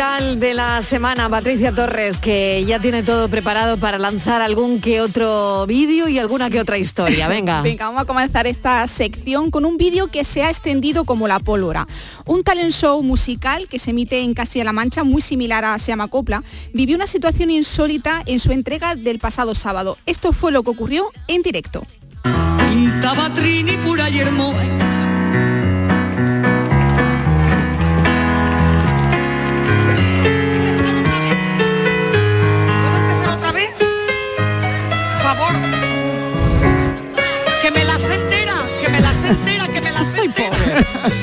Viral de la semana, Patricia Torres, que ya tiene todo preparado para lanzar algún que otro vídeo y alguna que otra historia. Venga. Venga, vamos a comenzar esta sección con un vídeo que se ha extendido como la pólvora. Un talent show musical que se emite en Castilla-La Mancha, muy similar a Se llama Copla, vivió una situación insólita en su entrega del pasado sábado. Esto fue lo que ocurrió en directo. Pintaba Trini pura y hermosa.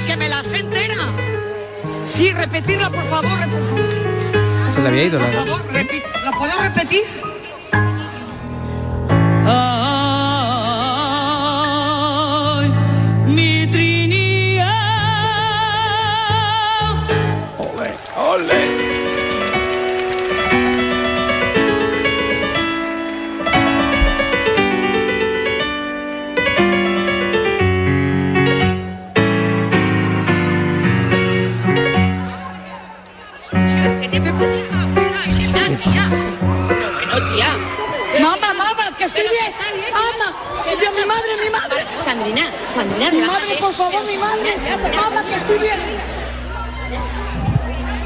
Que me las entera. Sí, repetirla, por favor, por favor. Se le había ido Por la... favor, repi- ¿la puedo repetir? Bien. Si vio mi madre, mi madre. Sandrina, Sandrina, Mi madre, por favor, mi madre. Mamá, que estoy bien.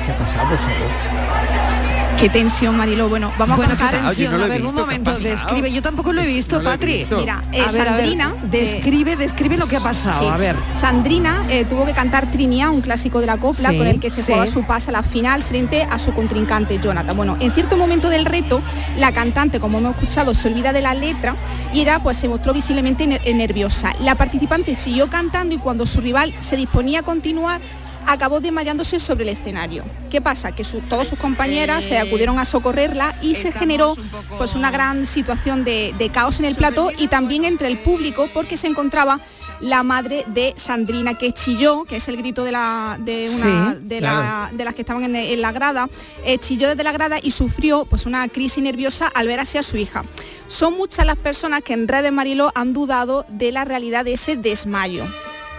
¿Qué ha pasado, por favor? Qué tensión, Marilo. Bueno, vamos Bueno, a tensión. no a ver, visto, un ¿qué ha momento, describe. Yo tampoco lo he visto, No lo he Patri. visto. Mira, eh, A ver, a ver, Sandrina, describe, describe lo que ha pasado. Sí. A ver. Sandrina eh, tuvo que cantar Trinidad, un clásico de la copla, Sí, con el que se sí. jugaba su pase a la final frente a su contrincante Jonathan. Bueno, en cierto momento del reto, la cantante, como hemos escuchado, se olvida de la letra y era, pues se mostró visiblemente ner- eh, nerviosa. La participante siguió cantando y cuando su rival se disponía a continuar, acabó desmayándose sobre el escenario. ¿Qué pasa? Que su- todas sus compañeras se acudieron a socorrerla y se generó pues una gran situación de, de caos en el plató y también entre el público porque se encontraba la madre de Sandrina que chilló, que es el grito de, la, de, una, Sí, de, la- de las que estaban en, en la grada, eh, chilló desde la grada y sufrió pues una crisis nerviosa al ver así a su hija. Son muchas las personas que en redes Mariló han dudado de la realidad de ese desmayo.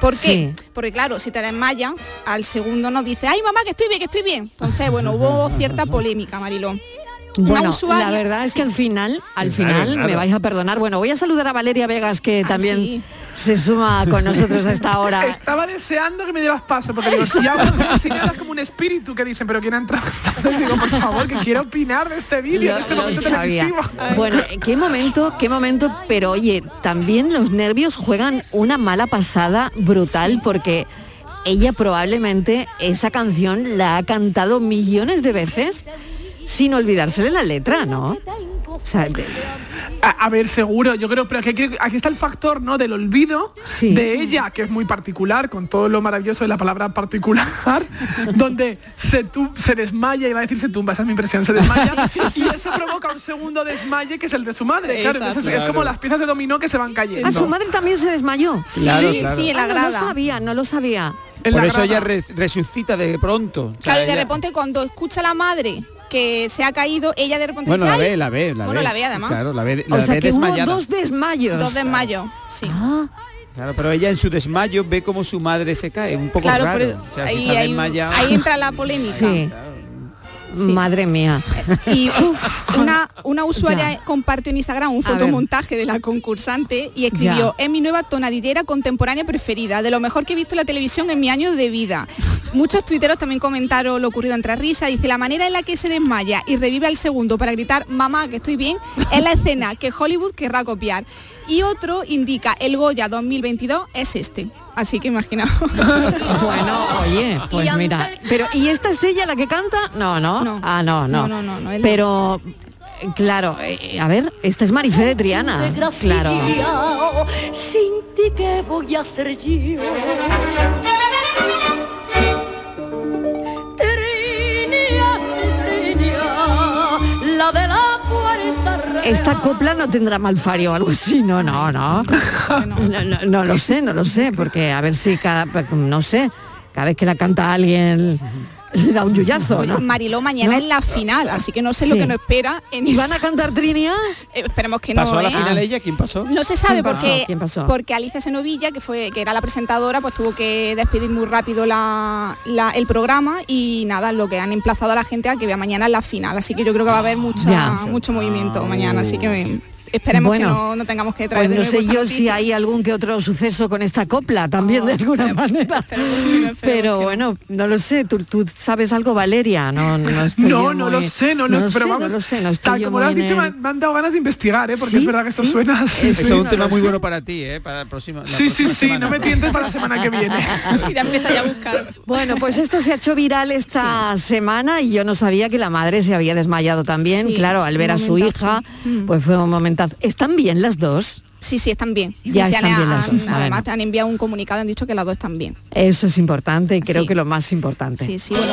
¿Por qué? Sí. Porque claro, si te desmayas, al segundo nos dice, ay mamá, que estoy bien, que estoy bien. Entonces, bueno, hubo cierta polémica, Mariló. Una Bueno, usuaria- la verdad es que al final, al Claro, final, claro. me vais a perdonar. Bueno, voy a saludar a Valeria Vegas, que Ah, también sí. Se suma con nosotros a esta hora. Estaba deseando que me dieras paso, porque digo, si hablas como un espíritu que dicen, pero ¿quién ha entrado? Digo, por favor, que quiero opinar de este vídeo, de este lo momento sabía. televisivo. Bueno, eh, qué momento, qué momento, pero oye, también los nervios juegan una mala pasada brutal porque ella probablemente esa canción la ha cantado millones de veces sin olvidársele la letra, ¿no? O sea, de- A, a ver, seguro, yo creo, pero aquí, aquí está el factor, ¿no? Del olvido Sí. de ella, que es muy particular, con todo lo maravilloso de la palabra particular, donde se, se desmaya, iba a decir se tumba, esa es mi impresión, se desmaya, y eso provoca un segundo desmaye que es el de su madre. Claro, entonces es como las piezas de dominó que se van cayendo. a su madre también se desmayó. Claro, sí, claro. sí, en la Ah, no lo sabía, no lo sabía. En Por la eso grada. ella res- resucita de pronto. O sea, Claro, y de ella- repente cuando escucha a la madre que se ha caído, ella de repente Bueno, dice, la ve, la ve, la Bueno, ve. la ve además. Claro, la ve, la O sea ve que hubo desmayada. dos desmayos. Dos desmayos, sí. Ah, Claro, pero ella en su desmayo ve como su madre se cae, un poco Claro, raro. pero O sea, si ahí, está ahí- desmayada- ahí entra la polémica. sí. Madre mía. Y uf, una, una usuaria Ya. compartió en Instagram un fotomontaje de la concursante y escribió, Ya. es mi nueva tonadillera contemporánea preferida, de lo mejor que he visto en la televisión en mi año de vida. Muchos tuiteros también comentaron lo ocurrido entre risas. Dice, la manera en la que se desmaya y revive al segundo para gritar, mamá, que estoy bien, es la escena que Hollywood querrá copiar. Y otro indica, el Goya 2022 es este. Así que imaginaos. Bueno, oye, pues mira. Pero, ¿y esta es ella la que canta? No, no. No. Ah, no, no. No, no, no. Pero, claro, eh, a ver, esta es Marifé de Triana. Claro. Sin ti qué voy a hacer yo. Esta copla no tendrá malfario o algo así, no, no, no. No, no, no lo sé, no lo sé, porque a ver si cada, no sé, cada vez que la canta alguien le da un yuyazo, ¿no? Mariló, mañana ¿No? es la final, así que no sé Sí. lo que nos espera. En ¿Y van esa- a cantar Trinia? Eh, esperemos que no. ¿Pasó a la ¿eh? final ella? ¿Quién pasó? No se sabe ¿Quién pasó? porque, ¿Quién pasó? porque Alicia Senovilla, que fue que era la presentadora, pues tuvo que despedir muy rápido la, la- el programa y nada, lo que han emplazado a la gente a que vea mañana la final. Así que yo creo que va a haber mucha, Ya. mucho movimiento mañana. Así que esperemos Bueno, que no, no tengamos que traer Pues no de sé yo si hay algún que otro suceso con esta copla también de alguna manera. No, Pero no. bueno, no lo sé. ¿Tú, tú sabes algo, Valeria? No, no estoy No, yo no muy- lo sé, no, lo, pero sé, vamos, no lo sé, no estoy tal yo como lo has dicho, me el- han, me han dado ganas de investigar, ¿eh? porque ¿Sí? es verdad que esto ¿Sí? suena... Sí, Eso sí. es un no tema lo muy sé. bueno para ti, ¿eh? Para la próxima. la Sí, sí, sí, semana. no me tientes para la semana que viene. Y ya empieza ya a buscar. Bueno, pues esto se ha hecho viral esta semana y yo no sabía que la madre se había desmayado también. Claro, al ver a su hija, Mm. pues fue un ¿Están bien las dos? Sí, sí, están bien. Ya sí, están han- bien las han- dos. Además, Bueno. te han enviado un comunicado, han dicho que las dos están bien. Eso es importante y creo Sí. que lo más importante. Sí, sí, bueno.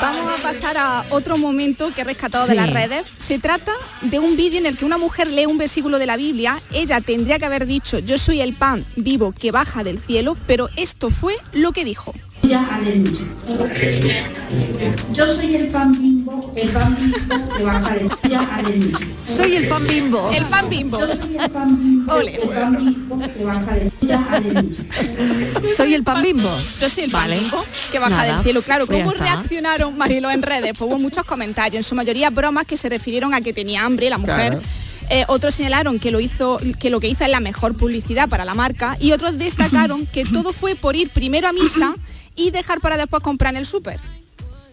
Vamos a pasar a otro momento que he rescatado de las redes. Se trata de un vídeo en el que una mujer lee un versículo de la Biblia. Ella tendría que haber dicho, yo soy el pan vivo que baja del cielo, pero esto fue lo que dijo. aleluya. Yo soy el pan bimbo, el pan bimbo que baja del aleluya. Soy el pan bimbo. El pan bimbo. Yo soy el pan bimbo, Ole. el pan bimbo que baja del aleluya. Soy el pan bimbo. Yo soy el pan Vale. bimbo que baja Nada. del cielo. Claro, Pues ¿cómo está. Reaccionaron Marilo en redes? Pues hubo muchos comentarios, en su mayoría bromas que se refirieron a que tenía hambre la mujer. Claro. Eh, otros señalaron que lo hizo que lo que hizo es la mejor publicidad para la marca y otros destacaron que todo fue por ir primero a misa y dejar para después comprar en el súper.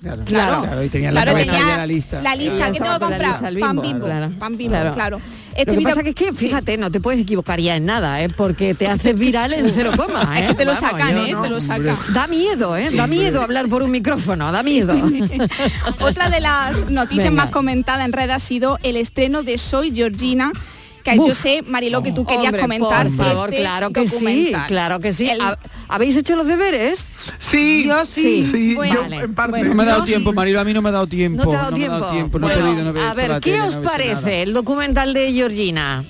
Claro, Claro. claro, y tenía la Claro, tenía la lista. La lista, que tengo del Pan bimbo, bimbo. claro. Pan bimbo, Claro. claro. Lo que video- pasa que es que, sí. fíjate, no te puedes equivocar ya en nada, ¿eh? porque te haces viral en cero coma. ¿eh? Es que te lo Vamos, sacan, ¿eh? no. Te lo sacan. Da miedo, ¿eh? da miedo hablar por un micrófono, da miedo. Otra de las noticias Venga. más comentadas en red ha sido el estreno de Soy Georgina, que yo sé, Mariló, que tú querías Hombre, comentar. por favor, este claro que sí, documental. claro que sí. El- ¿Ha- ¿Habéis hecho los deberes? Sí, Yo sí. sí, Bueno, yo en parte. bueno. No me ha dado tiempo, Marilo, a mí no me ha dado tiempo. ¿No te ha dado me tiempo? tiempo, no he Bueno, podido, no he visto a ver, ¿qué tele, os parece nada. el documental de Georgina?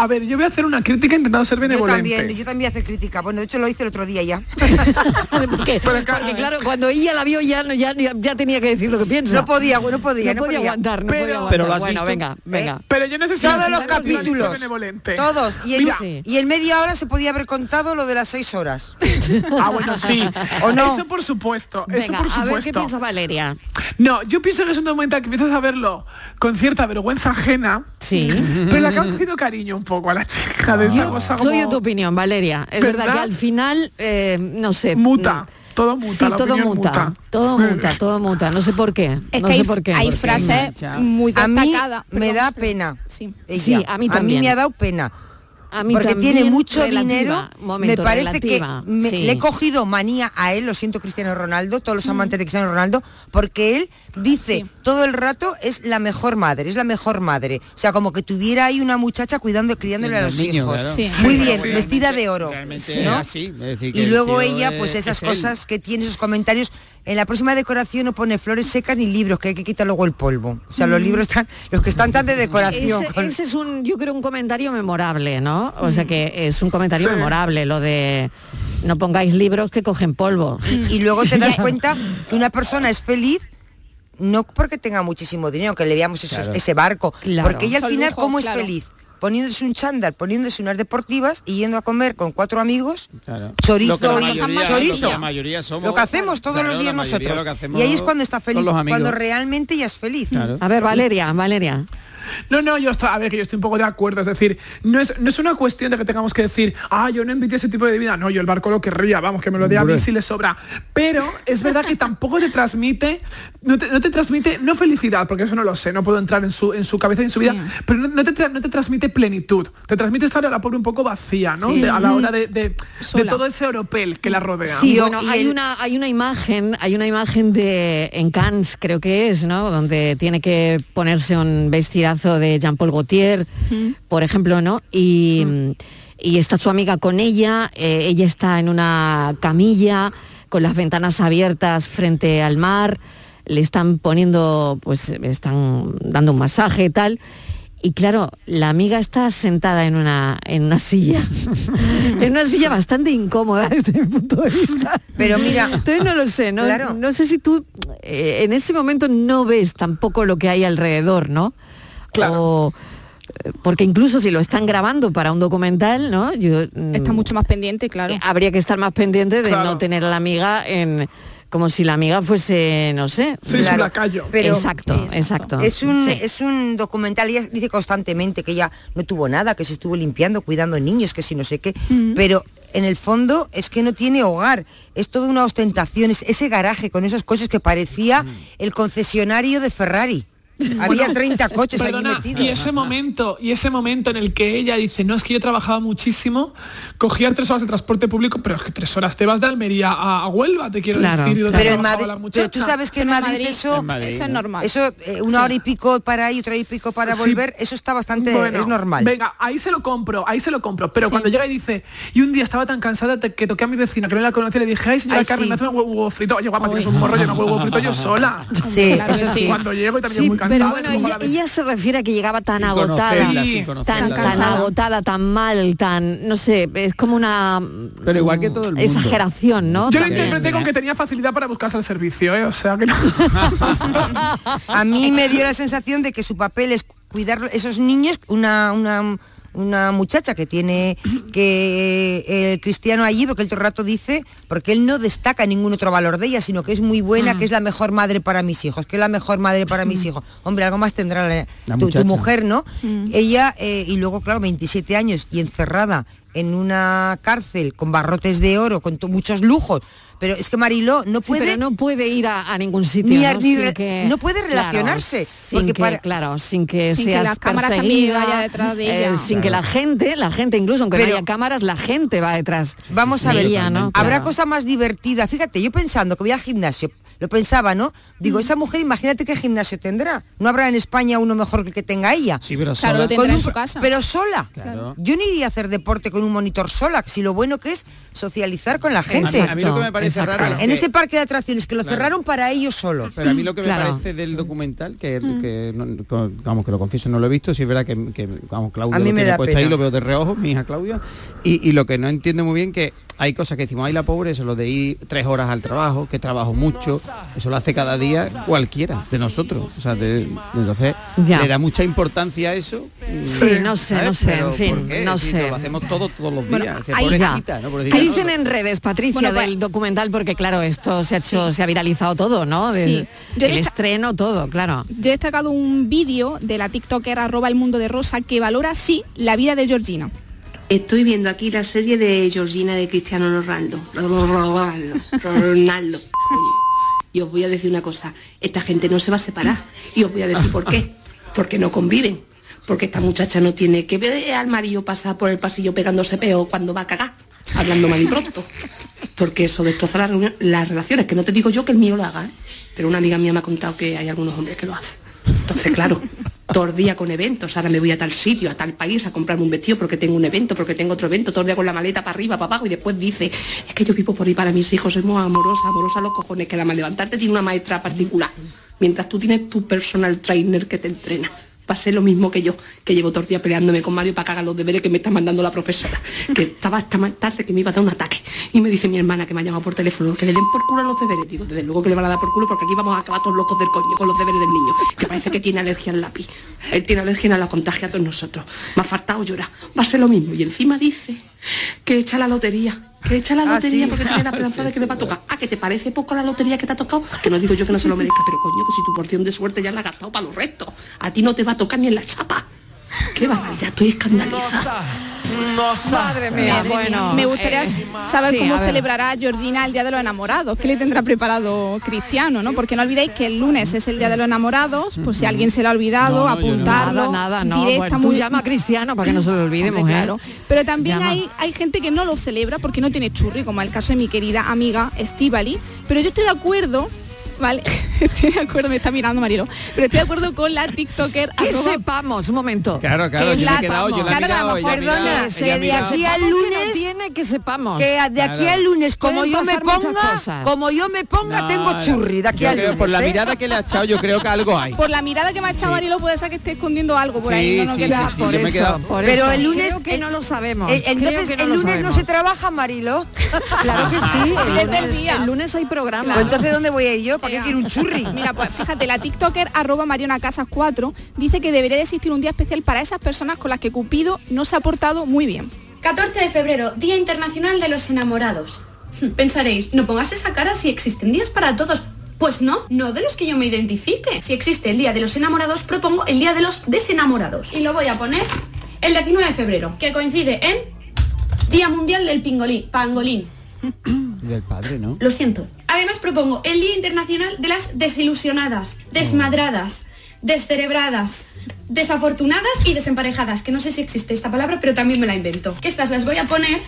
A ver, yo voy a hacer una crítica intentando ser Yo benevolente. también, yo también hacer crítica. Bueno, de hecho lo hice el otro día ya. porque, Pero acá- porque, claro, cuando ella la vio ya, no- ya, ya, tenía que decir lo que piensa. No podía, no podía, no no podía podía. aguantar, no Pero- podía aguantar. Pero lo has bueno, visto, venga, venga. Pero yo si Todos los la capítulos. benevolente. Todos. Y en, Mira. Sí. y en media hora se podía haber contado lo de las seis horas. Ah, bueno, sí. ¿O no? Eso por supuesto, eso por a ver qué supuesto. piensa Valeria. No, yo pienso que es un documental que empiezas a verlo con cierta vergüenza ajena, Sí. pero le acabo cogiendo cariño un poco a la chica de esta Yo cosa como... soy de tu opinión, Valeria. Es verdad, ¿Verdad? que al final, eh, no sé. Muta, todo muta, Sí, la todo muta, muta. todo muta, todo muta. No sé por qué. Es no que sé hay, por qué. hay frases muy A mí destacadas. me da pena. Sí. ella. Sí, a mí también. me ha dado pena. A mí porque también, tiene mucho relativa, dinero. momento, me parece relativa, que me- sí. le he cogido manía a él, lo siento Cristiano Ronaldo, todos los amantes de Cristiano Ronaldo, porque él dice Sí. todo el rato es la mejor madre, es la mejor madre. O sea, como que tuviera ahí una muchacha cuidando, criándole a Los niños, hijos. claro. Sí. Muy Sí, bien, sí. vestida de oro. Y luego ella, es- pues esas es él. cosas que tiene, esos comentarios. En la próxima decoración no pone flores secas ni libros, que hay que quitar luego el polvo. O sea, los libros están, los que están tan de decoración. Mm. Ese, con- ese es un, yo creo, un comentario memorable, ¿no? O sea que es un comentario Sí. memorable, lo de no pongáis libros que cogen polvo. y luego te das cuenta que una persona es feliz no porque tenga muchísimo dinero, que le veamos esos- Claro. ese barco, Claro. porque ella al Son final, lujos, ¿cómo es claro. feliz? Poniéndose un chándal, poniéndose unas deportivas y yendo a comer con cuatro amigos, Claro. chorizo la y mayoría- lo que chorizo. la mayoría somos, lo que hacemos todos claro, los días mayoría nosotros. lo y ahí es cuando está feliz, cuando realmente ella es feliz. Claro. A ver, Valeria, Valeria. No, no, yo estoy, a ver, que yo estoy un poco de acuerdo, es decir, no es, no es una cuestión de que tengamos que decir, ah, yo no envidio ese tipo de vida, no, yo el barco lo querría, vamos, que me lo dé a mí si le sobra, pero es verdad que tampoco te transmite, no te, no te transmite, no felicidad, porque eso no lo sé, no puedo entrar en su, en su cabeza y en su Sí. vida, pero no, no te, no te transmite plenitud, te transmite estar a la pobre un poco vacía, ¿no? Sí. De- a la hora de, de- todo ese oropel que la rodea. Sí, bueno, hay el- una hay una imagen, hay una imagen de en Cannes, creo que es, ¿no? Donde tiene que ponerse un vestidazo de Jean-Paul Gaultier, por ejemplo, ¿no? Y, y está su amiga con ella, eh, ella está en una camilla con las ventanas abiertas frente al mar, le están poniendo, pues, le están dando un masaje y tal. Y claro, la amiga está sentada en una, en una silla, en una silla bastante incómoda desde mi punto de vista. Pero mira, entonces no lo sé, no, Claro. no sé si tú eh, en ese momento no ves tampoco lo que hay alrededor, ¿no? Claro. porque incluso si lo están grabando para un documental, ¿no? Yo, Está mucho más pendiente, claro. habría que estar más pendiente de Claro. no tener a la amiga en como si la amiga fuese, no sé. Claro, pero- exacto, exacto. Es un, Sí. es un documental, ella dice constantemente que ella no tuvo nada, que se estuvo limpiando, cuidando niños, que si no sé qué, pero en el fondo es que no tiene hogar, es toda una ostentación, es ese garaje con esas cosas que parecía el concesionario de Ferrari. Había Bueno, 30 coches allí perdona, metidos. Y ese momento, y ese momento en el que ella dice, no, es que yo trabajaba muchísimo, cogía tres horas de transporte público, pero es que tres horas te vas de Almería a, a Huelva, te quiero Claro. decir, pero, en Madrid, la pero tú sabes que en Madrid, eso, eso es normal. Eso, eh, una hora y pico para ahí, otra hora y pico para Sí. volver, eso está bastante, Bueno, es normal. Venga, ahí se lo compro, ahí se lo compro. Pero cuando llega y dice, y un día estaba tan cansada te- que toqué a mi vecina, que no la conocía, le dije, ay señora Ay, Carmen, sí. me hace un huevo, frito. Oye, guapa, tienes un morro lleno de huevo frito yo sola. Sí, Claro, eso sí. Cuando llego y también Sí, muy cansada. Pero bueno, ella, la ella se refiere a que llegaba tan Sin agotada, tan, tan agotada, tan mal, tan, no sé, es como una Pero igual que todo el mundo. exageración, ¿no? Yo lo interpreté con que tenía facilidad para buscarse el servicio, ¿eh? O sea que no. A mí me dio la sensación de que su papel es cuidar esos niños, una, una, una muchacha que tiene que eh, el cristiano allí, porque todo el rato dice, porque él no destaca ningún otro valor de ella, sino que es muy buena, Mm. que es la mejor madre para mis hijos, que es la mejor madre para mis hijos. Hombre, algo más tendrá la- La tu, mujer, ¿no? Ella, eh, y luego, claro, 27 años y encerrada en una cárcel con barrotes de oro, con muchos lujos. Pero es que Mariló no Sí, puede... pero no puede ir a, a ningún sitio, Ni a- ¿no? ni Sin re- que- no puede claro, relacionarse, sin porque que, para- claro, sin que Sin que seas las cámaras también vaya detrás de eh, sin que la gente, la gente incluso aunque Pero- no haya cámaras, la gente va detrás. Vamos a de ver, ella, ¿no? habrá Claro. cosa más divertida. Fíjate, yo pensando que voy al gimnasio, lo pensaba, ¿no? Digo, esa mujer, imagínate qué gimnasio tendrá. No habrá en España uno mejor que el que tenga ella. Sí, pero Claro, sola. lo tendrá Con en su casa. Pero sola. Claro. Yo no iría a hacer deporte con un monitor sola, si lo bueno que es socializar con la A mí, gente. a mí lo que me parece exacto. raro es En que- ese parque de atracciones que lo Claro. cerraron para ellos solo. Pero a mí lo que me Claro. parece del documental, que, que no- co- vamos, que lo confieso, no lo he visto, si es verdad que, que, vamos, Claudia A mí lo me tiene da puesto pena. ahí, lo veo de reojo, mi hija Claudia, y, y lo que no entiendo muy bien que hay cosas que decimos, ay la pobre, eso lo de ir tres horas al trabajo, que trabajo mucho, eso lo hace cada día cualquiera de nosotros. O sea, de- entonces Ya. le da mucha importancia a eso. Sí, no sé, no sé, Pero en fin, no Si sé. Lo hacemos todo todos los Bueno, días. que ahí- pobrecita, ¿no? Pobrecita, ¿Qué ¿no? dicen en redes, Patricia, Bueno, pues- del documental? Porque claro, esto se ha hecho, se ha viralizado todo, ¿no? Del- Sí. El estreno, todo, claro. Yo he destacado un vídeo de la TikToker arroba el mundo de Rosa que valora así la vida de Georgina. Estoy viendo aquí la serie de Georgina de Cristiano Ronaldo. Ronaldo. Y os voy a decir una cosa, esta gente no se va a separar. Y os voy a decir por qué. Porque no conviven. Porque esta muchacha no tiene que ver al marido pasar por el pasillo pegándose peo cuando va a cagar, hablando mal y pronto. Porque eso destroza la reunión- las relaciones, que no te digo yo que el mío lo haga, ¿eh? pero una amiga mía me ha contado que hay algunos hombres que lo hacen. Entonces, claro, todo el día con eventos, ahora me voy a tal sitio, a tal país a comprarme un vestido porque tengo un evento, porque tengo otro evento, todo el día con la maleta para arriba, para abajo y después dice, es que yo vivo por ahí para mis hijos, soy muy amorosa, amorosa a los cojones, que la más levantarte tiene una maestra particular, mientras tú tienes tu personal trainer que te entrena. Pasé lo mismo que yo, que llevo todo el día peleándome con Mario para que haga los deberes que me está mandando la profesora, que estaba hasta más tarde que me iba a dar un ataque. Y me dice mi hermana que me ha llamado por teléfono, que le den por culo los deberes. Digo, desde luego que le van a dar por culo porque aquí vamos a acabar todos locos del coño con los deberes del niño, que parece que tiene alergia al lápiz. Él tiene alergia a la contagia a todos nosotros. Me ha faltado llorar. Va a ser lo mismo. Y encima dice que echa la lotería. Que echa la Ah, lotería sí. porque tiene la esperanza de que le va a tocar. Ah, que te parece poco la lotería que te ha tocado. Que no digo yo que no se lo merezca, pero coño, que si tu porción de suerte ya la has gastado para los restos. A ti no te va a tocar ni en la chapa. Qué barbaridad, estoy escandalizada. Madre mía, bueno. Me gustaría eh, saber sí, cómo celebrará Georgina el Día de los Enamorados. ¿Qué le tendrá preparado Cristiano? ¿no? Porque no olvidéis que el lunes es el Día de los Enamorados. Pues si alguien se lo ha olvidado, No, no, apuntarlo. Nada, nada, no. directa, Bueno, tú muy- llama a Cristiano para que no se lo olvide, Hombre, mujer. claro. Pero también Llama. hay, hay gente que no lo celebra porque no tiene churri, como el caso de mi querida amiga Estivali. Pero yo estoy de acuerdo Vale, estoy de acuerdo, me está mirando Marilo, pero estoy de acuerdo con la TikToker. Que arroba- sepamos, un momento. Claro, claro, Que yo he la- quedado, yo la he Claro, mirado, vamos, ella ha perdona, mirado, que ella ha de aquí al que lunes- no tiene que sepamos. Que de aquí Claro. al lunes, como yo me ponga, como yo me ponga, No, tengo no. churri de aquí al lunes. Por la ¿eh? mirada que le ha echado, yo creo que algo hay. Por la mirada que me ha echado Marilo puede ser que esté escondiendo algo por ahí. Sí, no, no, sí, que sí, sí, por yo me he eso, quedado- por Pero eso. el lunes- Creo que el- no lo sabemos. Eh, entonces, que no el lunes no se trabaja, Marilo. Claro que sí, lunes, el lunes hay programa. Pues entonces, ¿dónde voy a ir yo? ¿Para qué Venga. quiero un churri? Mira, pues fíjate, la TikToker arroba Mariona Casas 4 dice que debería de existir un día especial para esas personas con las que Cupido no se ha portado muy bien. 14 de febrero, Día Internacional de los Enamorados. Hmm, Pensaréis, no pongas esa cara si existen días para todos. Pues no, no de los que yo me identifique. Si existe el Día de los Enamorados, propongo el Día de los Desenamorados. Y lo voy a poner el 19 de febrero, que coincide en Día Mundial del Pingolín, Pangolín. Del padre, ¿no? Lo siento. Además propongo el Día Internacional de las Desilusionadas, desmadradas, descerebradas, desafortunadas y desemparejadas, que no sé si existe esta palabra, pero también me la invento. Que estas las voy a poner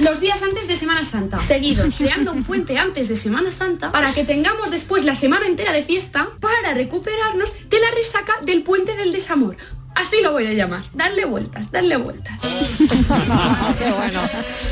los días antes de Semana Santa, seguidos, creando un puente antes de Semana Santa, para que tengamos después la semana entera de fiesta para recuperarnos de la resaca del puente del desamor. Así lo voy a llamar. Darle vueltas, darle vueltas. Qué bueno.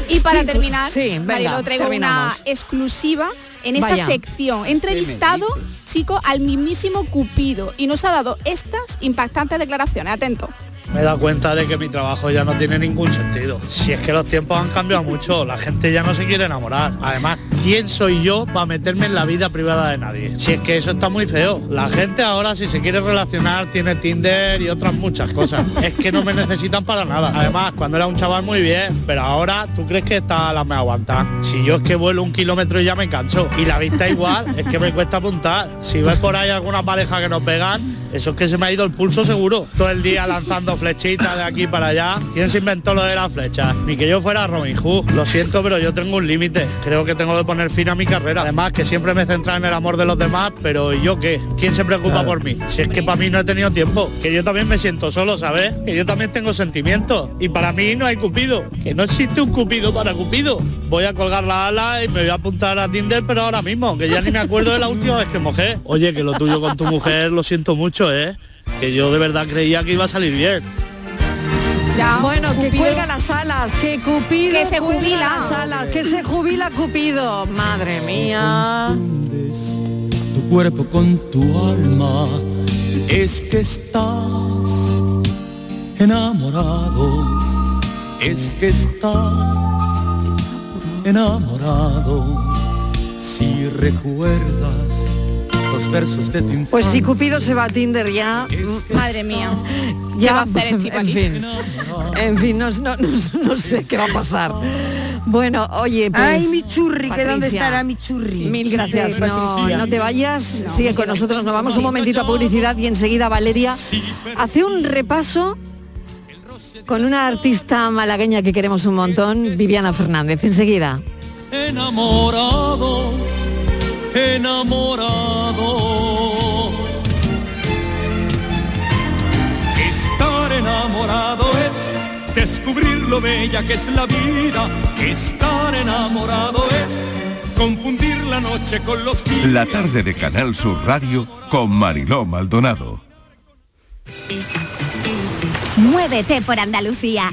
Y para Sí, terminar, sí, venga, Marilo, traigo terminamos. una exclusiva en esta Vaya. sección. He entrevistado, chico, al mismísimo Cupido y nos ha dado estas impactantes declaraciones. Atento. Me he dado cuenta de que mi trabajo ya no tiene ningún sentido. Si es que los tiempos han cambiado mucho, la gente ya no se quiere enamorar. Además, ¿quién soy yo para meterme en la vida privada de nadie? Si es que eso está muy feo. La gente ahora si se quiere relacionar tiene Tinder y otras muchas cosas. Es que no me necesitan para nada. Además, cuando era un chaval muy bien, pero ahora tú crees que esta la me aguanta. Si yo es que vuelo un kilómetro y ya me canso. Y la vista igual, es que me cuesta apuntar. Si ves por ahí alguna pareja que nos pegan, eso es que se me ha ido el pulso seguro. Todo el día lanzando flechitas de aquí para allá. ¿Quién se inventó lo de las flechas? Ni que yo fuera Robin Hood. Lo siento, pero yo tengo un límite. Creo que tengo que poner fin a mi carrera. Además, que siempre me he centrado en el amor de los demás, pero ¿y yo qué? ¿Quién se preocupa por mí? Si es que para mí no he tenido tiempo. Que yo también me siento solo, ¿sabes? Que yo también tengo sentimientos. Y para mí no hay cupido. Que no existe un cupido para cupido. Voy a colgar la ala y me voy a apuntar a Tinder, pero ahora mismo, que ya ni me acuerdo de la última vez que mojé. Oye, que lo tuyo con tu mujer lo siento mucho, ¿eh? Que yo de verdad creía que iba a salir bien. bueno, que cuelga las alas, que Cupido Que se jubila. las alas, que se jubila Cupido. Madre mía. tu cuerpo con tu alma, es que estás enamorado, es que estás enamorado, si recuerdas los versos de tu infancia. Pues si Cupido se va a Tinder ya, Madre mía. ¿Qué ya va a hacer en Estíbaliz? fin, en fin, no, no- no- no sé qué va a pasar. Bueno, oye, pues, Ay, mi churri, que dónde Patricia, estará mi churri. Mil gracias. Sí, No, Patricia. no te vayas, sigue con nosotros. Nos vamos un momentito a publicidad y enseguida Valeria hace un repaso con una artista malagueña que queremos un montón, Viviana Fernández. Enseguida. enamorado, enamorado. Descubrir lo bella que es la vida. Estar enamorado es confundir la noche con los días. La tarde de Canal Sur Radio con Mariló Maldonado. Muévete por Andalucía.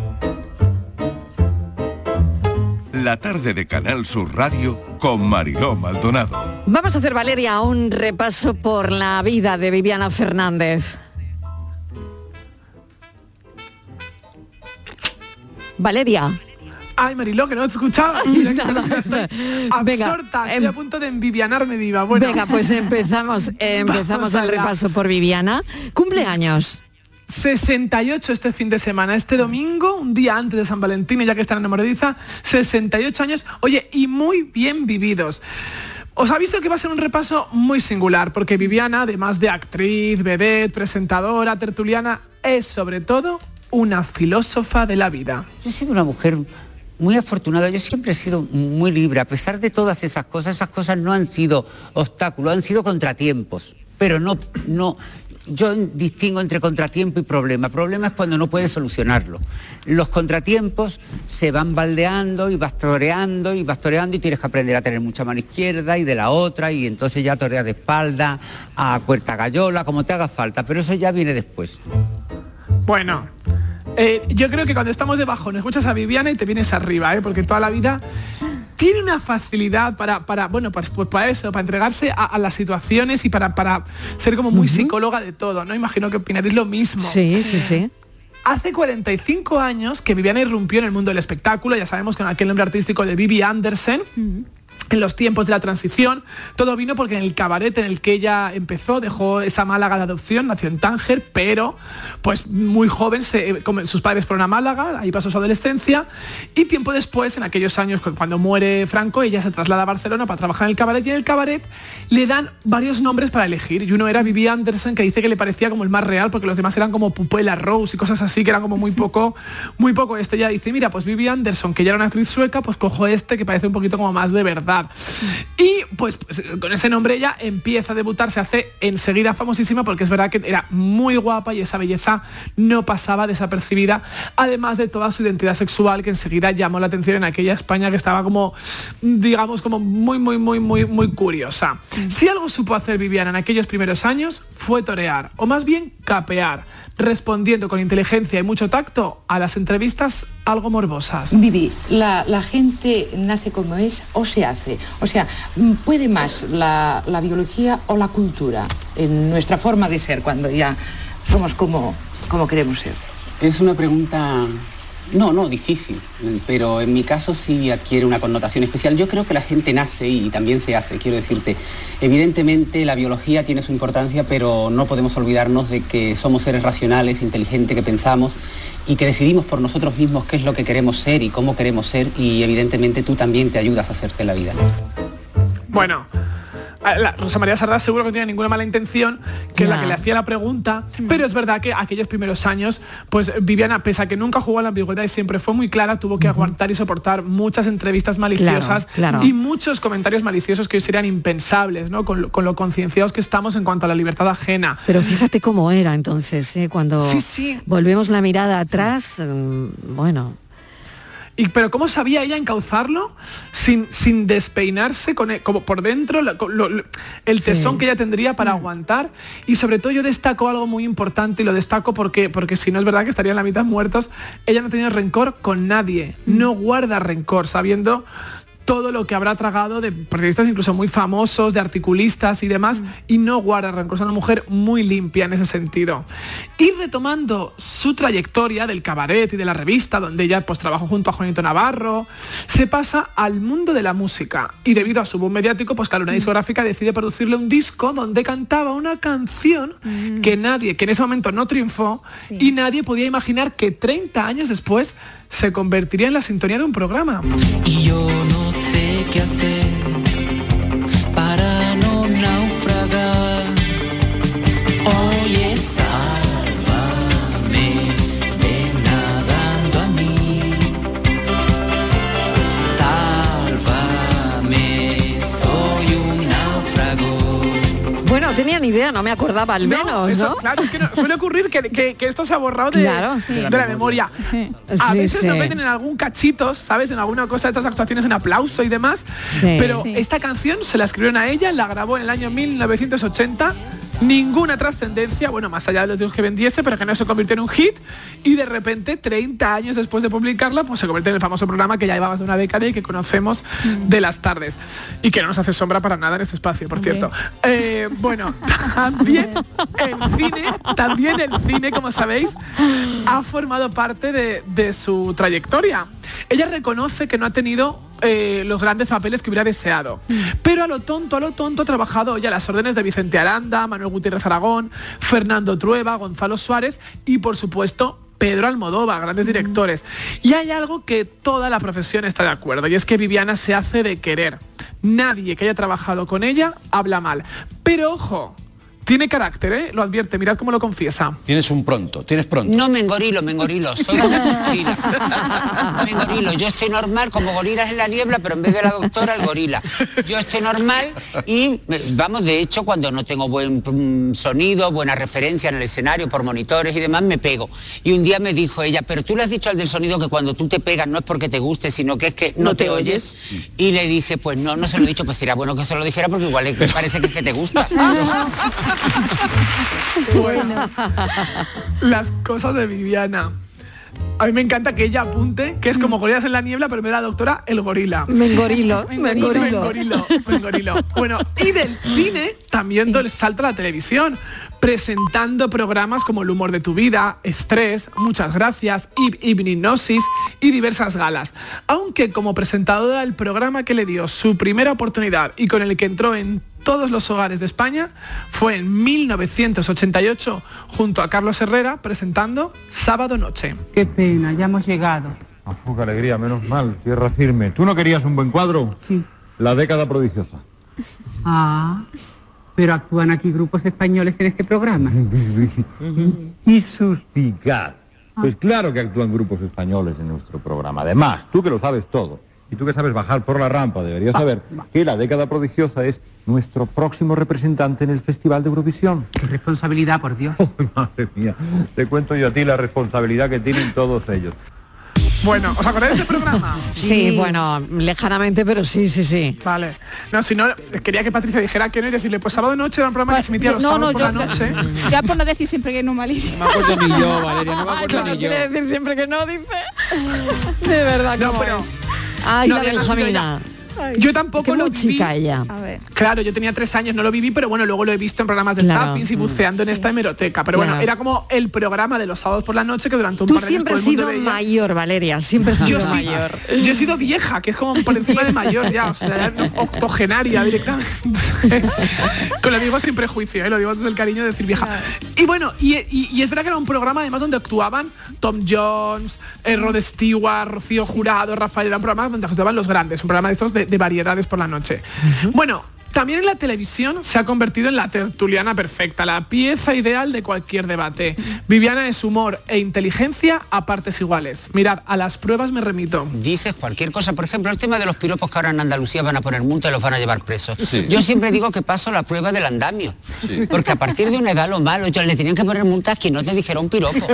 La tarde de Canal Sur Radio con Mariló Maldonado. Vamos a hacer, Valeria, un repaso por la vida de Viviana Fernández. Valeria. Ay, Mariló, que no te escuchaba. Venga, Absorta, em- estoy a punto de envivianarme diva. Bueno. Venga, pues empezamos, eh, empezamos el repaso por Viviana. Cumpleaños. 68 este fin de semana, este domingo, un día antes de San Valentín, y ya que están enamoradiza, 68 años, oye, y muy bien vividos. Os aviso que va a ser un repaso muy singular, porque Viviana, además de actriz, vedette, presentadora, tertuliana, es sobre todo una filósofa de la vida. Yo he sido una mujer muy afortunada, yo siempre he sido muy libre, a pesar de todas esas cosas, esas cosas no han sido obstáculos, han sido contratiempos, pero no, no, yo distingo entre contratiempo y problema. Problema es cuando no puedes solucionarlo. Los contratiempos se van baldeando y vas toreando y vas toreando y tienes que aprender a tener mucha mano izquierda y de la otra y entonces ya toreas de espalda, a cuerta gallola, como te haga falta, pero eso ya viene después. Bueno, eh, yo creo que cuando estamos debajo, no escuchas a Viviana y te vienes arriba, ¿eh? porque toda la vida tiene una facilidad para, para bueno, pues, pues para eso, para entregarse a, a las situaciones y para, para ser como muy psicóloga de todo, ¿no? Imagino que opinaréis lo mismo. Sí, sí, sí. Hace 45 años que Viviana irrumpió en el mundo del espectáculo, ya sabemos con aquel nombre artístico de Vivi Andersen. En los tiempos de la transición, todo vino porque en el cabaret en el que ella empezó, dejó esa Málaga de adopción, nació en Tánger, pero pues muy joven, como sus padres fueron a Málaga, ahí pasó su adolescencia, y tiempo después, en aquellos años, cu- cuando muere Franco, ella se traslada a Barcelona para trabajar en el cabaret, y en el cabaret le dan varios nombres para elegir, y uno era Vivi Andersen, que dice que le parecía como el más real, porque los demás eran como Pupela Rose y cosas así, que eran como muy poco, muy poco este. Ella dice, mira, pues Vivi Anderson, que ya era una actriz sueca, pues cojo este que parece un poquito como más de verdad. Y pues, pues, con ese nombre ella empieza a debutar, se hace enseguida famosísima porque es verdad que era muy guapa y esa belleza no pasaba desapercibida, además de toda su identidad sexual que enseguida llamó la atención en aquella España que estaba como, digamos, como muy, muy, muy, muy, muy curiosa. Si algo supo hacer Viviana en aquellos primeros años fue torear, o más bien capear, respondiendo con inteligencia y mucho tacto a las entrevistas algo morbosas. Vivi, la, la gente nace como es o se hace. O sea, puede más la, la biología o la cultura en nuestra forma de ser cuando ya somos como, como queremos ser. Es una pregunta, no, no, difícil, pero en mi caso sí adquiere una connotación especial. Yo creo que la gente nace y también se hace, quiero decirte. Evidentemente la biología tiene su importancia, pero no podemos olvidarnos de que somos seres racionales, inteligentes, que pensamos y que decidimos por nosotros mismos qué es lo que queremos ser y cómo queremos ser y evidentemente tú también te ayudas a hacerte la vida. Bueno, la- Rosa María Sardá seguro que no tiene ninguna mala intención, que es la que le hacía la pregunta, pero es verdad que aquellos primeros años, pues Viviana, pese a que nunca jugó a la ambigüedad y siempre fue muy clara, tuvo que aguantar y soportar muchas entrevistas maliciosas Claro, claro. y muchos comentarios maliciosos que hoy serían impensables, ¿no? Con lo, con lo concienciados que estamos en cuanto a la libertad ajena. Pero fíjate cómo era entonces, ¿eh? cuando Sí, sí. volvemos la mirada atrás, mm, bueno, Y, pero ¿cómo sabía ella encauzarlo sin, sin despeinarse con el- como por dentro lo- lo- el tesón que ella tendría para aguantar? Y sobre todo yo destaco algo muy importante y lo destaco porque, porque si no es verdad que estarían la mitad muertos, ella no tenía rencor con nadie, no guarda rencor, sabiendo todo lo que habrá tragado de periodistas incluso muy famosos, de articulistas y demás, y no guarda rencor. Es una mujer muy limpia en ese sentido. Y retomando su trayectoria del cabaret y de la revista, donde ella pues trabajó junto a Juanito Navarro, se pasa al mundo de la música. Y debido a su boom mediático, pues claro, una discográfica decide producirle un disco donde cantaba una canción que nadie, que en ese momento no triunfó, y nadie podía imaginar que 30 años después se convertiría en la sintonía de un programa. Y yo no sé qué hacer tenía ni idea, no me acordaba al menos, eso, ¿no? Claro, es que no- suele ocurrir que, que- que esto se ha borrado de, Claro, sí. de la memoria. A Sí, veces sí. lo meten en algún cachito, ¿sabes? En alguna cosa de estas actuaciones en aplauso y demás. Sí. Pero Sí. esta canción se la escribieron a ella, la grabó en el año 1980 ninguna trascendencia, bueno, más allá de los discos que vendiese, pero que no se convirtió en un hit, y de repente, 30 años después de publicarla, pues se convierte en el famoso programa que ya lleva más de una década y que conocemos de las tardes, y que no nos hace sombra para nada en este espacio, por cierto. Eh, bueno, también el cine, también el cine, como sabéis, ha formado parte de, de su trayectoria. Ella reconoce que no ha tenido eh, los grandes papeles que hubiera deseado. Pero a lo tonto, a lo tonto ha trabajado ya las órdenes de Vicente Aranda, Manuel Gutiérrez Aragón, Fernando Trueba, Gonzalo Suárez y por supuesto Pedro Almodóvar, grandes directores. Y hay algo que toda la profesión está de acuerdo, y es que Viviana se hace de querer. Nadie que haya trabajado con ella habla mal. Pero ojo, tiene carácter, ¿eh? Lo advierte, mirad cómo lo confiesa. Tienes un pronto, tienes pronto. No me engorilo, me engorilo. Soy como Godzilla. Me engorilo. Yo estoy normal como gorilas en la niebla, pero en vez de la doctora, el gorila. Yo estoy normal y, vamos, de hecho, cuando no tengo buen mm, sonido, buena referencia en el escenario, por monitores y demás, me pego. Y un día me dijo ella, pero tú le has dicho al del sonido que cuando tú te pegas no es porque te guste, sino que es que no, te, oyes. Y le dije, pues no, no se lo he dicho, pues sería bueno que se lo dijera porque igual le parece que es que te gusta. Bueno, las cosas de Viviana. A mí me encanta que ella apunte que es como gorilas en la niebla, pero me da doctora el gorila. Me engorilo, me engorilo. Me engorilo, me engorilo. Bueno, y del cine también el salto a la televisión, presentando programas como El humor de tu vida, Estrés, Muchas gracias, Hip- Hipnosis y diversas galas. Aunque como presentadora del programa que le dio su primera oportunidad y con el que entró en todos los hogares de España fue en 1988 junto a Carlos Herrera presentando Sábado Noche. Qué pena, ya hemos llegado. Alegría, menos mal, tierra firme. ¿Tú no querías un buen cuadro? Sí. La década prodigiosa. Ah, pero actúan aquí grupos españoles en este programa. y suspicaz. Pues claro que actúan grupos españoles en nuestro programa. Además, tú que lo sabes todo, y tú que sabes bajar por la rampa, deberías saber que la década prodigiosa es nuestro próximo representante en el Festival de Eurovisión. Qué responsabilidad, por Dios. Madre mía, te cuento yo a ti la responsabilidad que tienen todos ellos. Bueno, ¿os acordáis de ese programa? Sí, bueno, lejanamente, pero sí, sí, sí. Vale. No, si no, quería que Patricia dijera que no y decirle, pues sábado noche era un programa que se emitía los no, sábados no, por yo, la noche. ya por no decir siempre que no malísimo. No me acuerdo ni yo, Valeria, no me acuerdo claro, ni yo. quiere decir siempre que no, dice. De verdad, No, ¿cómo pero- es? Ay, No la había Yo tampoco lo viví. chica ella. Claro, yo tenía tres años, no lo viví, pero bueno, luego lo he visto en programas de Claro. y buceando en esta hemeroteca. Pero Claro. bueno, era como el programa de los sábados por la noche que durante un Tú par de años siempre has sido mayor, Valeria, siempre has Yo sido sí, mayor. yo he sido vieja, que es como por encima de mayor ya, o sea, octogenaria directamente. Con lo digo sin prejuicio, ¿eh? lo digo desde el cariño de decir vieja. Y bueno, y, y- y es verdad que era un programa además donde actuaban Tom Jones, eh, Rod Stewart, Rocío Jurado, Rafael, era un programa donde actuaban los grandes, un programa de estos de, de variedades por la noche. Bueno, también en la televisión se ha convertido en la tertuliana perfecta, la pieza ideal de cualquier debate. Viviana es humor e inteligencia a partes iguales. Mirad, a las pruebas me remito. dices cualquier cosa. Por ejemplo, el tema de los piropos que ahora en Andalucía van a poner multa y los van a llevar presos. Yo siempre digo que paso la prueba del andamio. Porque a partir de una edad lo malo, yo le tenían que poner multas a quien no te dijera un piropo.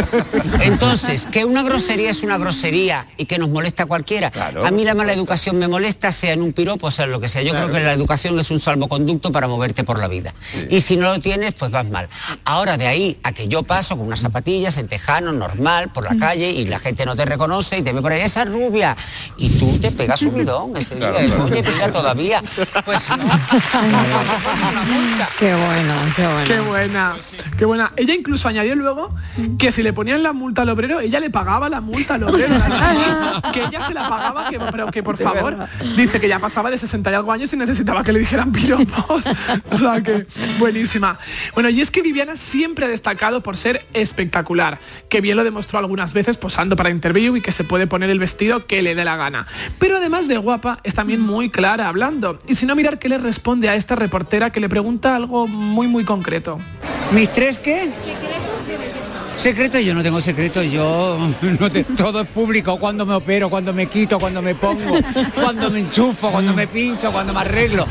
Entonces, que una grosería es una grosería y que nos molesta a cualquiera. a mí la mala educación me molesta, sea en un piropo, sea en lo que sea. Yo Claro. creo que la educación es un salvoconducto para moverte por la vida. Y si no lo tienes, pues vas mal. Ahora de ahí a que yo paso con unas zapatillas en tejano, normal, por la calle y la gente no te reconoce y te ve por ahí, esa rubia. Y tú te pegas subidón ese día. Claro, Dices, claro. Oye, mira todavía. Pues no. Qué buena, qué buena. Qué buena, qué buena. Ella incluso añadió luego que si le ponían la multa al obrero, ella le pagaba la multa al obrero. que ella se la pagaba, que, pero que por favor, dice que ya pasaba de 60 y algo años y necesitaba que le dijeran piropos. o sea que, buenísima. Bueno, y es que Viviana siempre ha destacado por ser espectacular, que bien lo demostró algunas veces posando para interview y que se puede poner el vestido que le dé la gana. Pero además de guapa, es también muy clara hablando. Y si no, mirar qué le responde a esta reportera que le pregunta algo muy, muy concreto. ¿Mis tres qué? Secreto, yo no tengo secreto, yo no te- todo es público, cuando me opero, cuando me quito, cuando me pongo, cuando me enchufo, cuando me pincho, cuando me arreglo.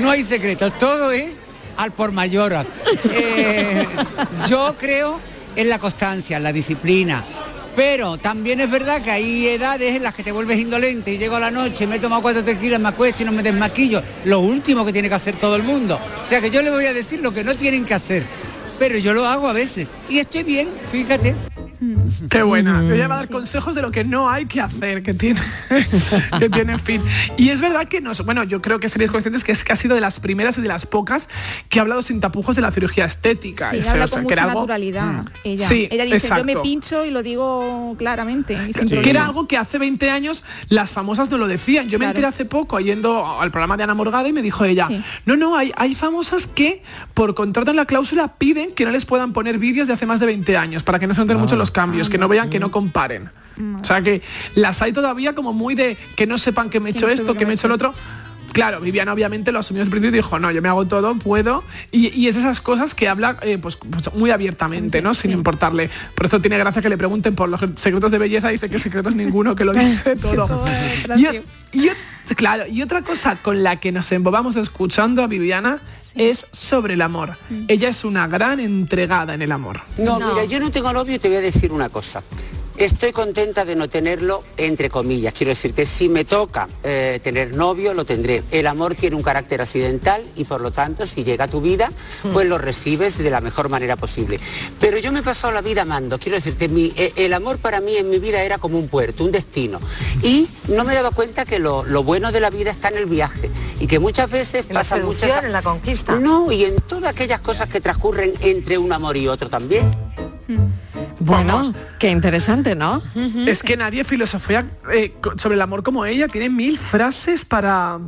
No hay secreto, todo es al por mayor. Eh, yo creo en la constancia, en la disciplina. Pero también es verdad que hay edades en las que te vuelves indolente y llego a la noche, me tomo cuatro tequilas, me acuesto y no me desmaquillo. Lo último que tiene que hacer todo el mundo. O sea que yo le voy a decir lo que no tienen que hacer. Pero yo lo hago a veces. Y estoy bien, fíjate. Qué buena. Te voy a dar consejos de lo que no hay que hacer, que tiene, que tiene fin. Y es verdad que nos, bueno, yo creo que seréis conscientes que es que ha sido de las primeras y de las pocas que ha hablado sin tapujos de la cirugía estética. Sí, Ese, habla o sea, con que mucha era algo- naturalidad. Ella, Sí, ella dice, yo me exacto. pincho y lo digo claramente. y sin que era algo que hace 20 años las famosas no lo decían. Yo me enteré hace poco yendo al programa de Ana Morgada y me dijo ella, no, no, hay, hay famosas que por contrato en la cláusula piden que no les puedan poner vídeos de hace más de 20 años para que no se noten mucho los cambios, que no vean, que no comparen. O sea que las hay todavía como muy de que no sepan que me he hecho esto, que me he hecho el otro. Claro, Viviana obviamente lo asumió el principio y dijo, no, yo me hago todo, puedo. Y, y es esas cosas que habla eh, pues, pues, muy abiertamente, ¿no? Sin importarle. Por eso tiene gracia que le pregunten por los secretos de belleza, dice que secretos ninguno, que lo dice todo. y, y claro, y otra cosa con la que nos embobamos escuchando a Viviana es sobre el amor. Ella es una gran entregada en el amor. No, mira, yo no tengo novio y te voy a decir una cosa. Estoy contenta de no tenerlo, entre comillas. Quiero decirte, si me toca eh, tener novio, lo tendré. El amor tiene un carácter accidental y por lo tanto, si llega a tu vida, pues lo recibes de la mejor manera posible. Pero yo me he pasado la vida amando. Quiero decirte, mi- eh, el amor para mí en mi vida era como un puerto, un destino. Y no me daba cuenta que lo, lo bueno de la vida está en el viaje. Y que muchas veces En la pasan seducción, muchas... en la conquista. No, y en todas aquellas cosas que transcurren entre un amor y otro también. Bueno, qué interesante, ¿no? Es que nadie filosofía eh, sobre el amor como ella. Tiene mil frases para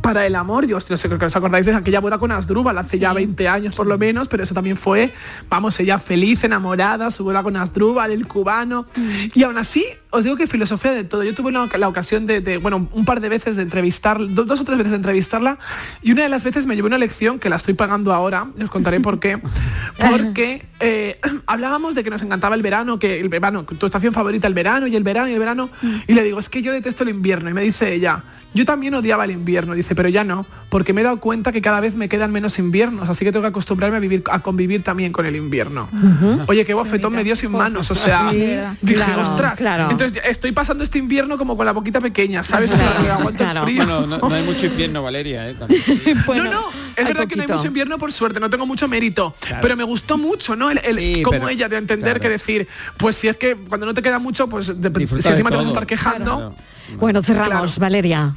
para el amor. Yo no sé creo que os acordáis de aquella boda con Asdrúbal hace ya 20 años por lo menos, pero eso también fue, vamos, ella feliz, enamorada, su boda con Asdrúbal, el cubano. Y aún así, os digo que filosofía de todo. Yo tuve la, la ocasión de, de, bueno, un par de veces de entrevistar, do- dos o tres veces de entrevistarla, y una de las veces me llevé una lección que la estoy pagando ahora, os contaré por qué. Porque eh, hablábamos de que nos encantaba el verano, que el verano, tu estación favorita el verano y el verano y el verano, y le digo, es que yo detesto el invierno, y me dice ella, yo también odiaba el invierno, dice, pero ya no, porque me he dado cuenta que cada vez me quedan menos inviernos, así que tengo que acostumbrarme a vivir, a convivir también con el invierno. Oye, qué bofetón me dio sin manos, o sea, Sí, dije, claro, ostras, claro. entonces estoy pasando este invierno como con la boquita pequeña, ¿sabes? O sea, que aguanto el frío. Bueno, no, no hay mucho invierno, Valeria, ¿eh? También. no, no, es verdad que no hay mucho invierno por suerte, no tengo mucho mérito, pero me gustó mucho, ¿no? El, el- Sí, como pero- ella de entender claro. que decir, pues si es que cuando no te queda mucho, pues de- si encima te vas a estar quejando. Bueno, cerramos, Valeria.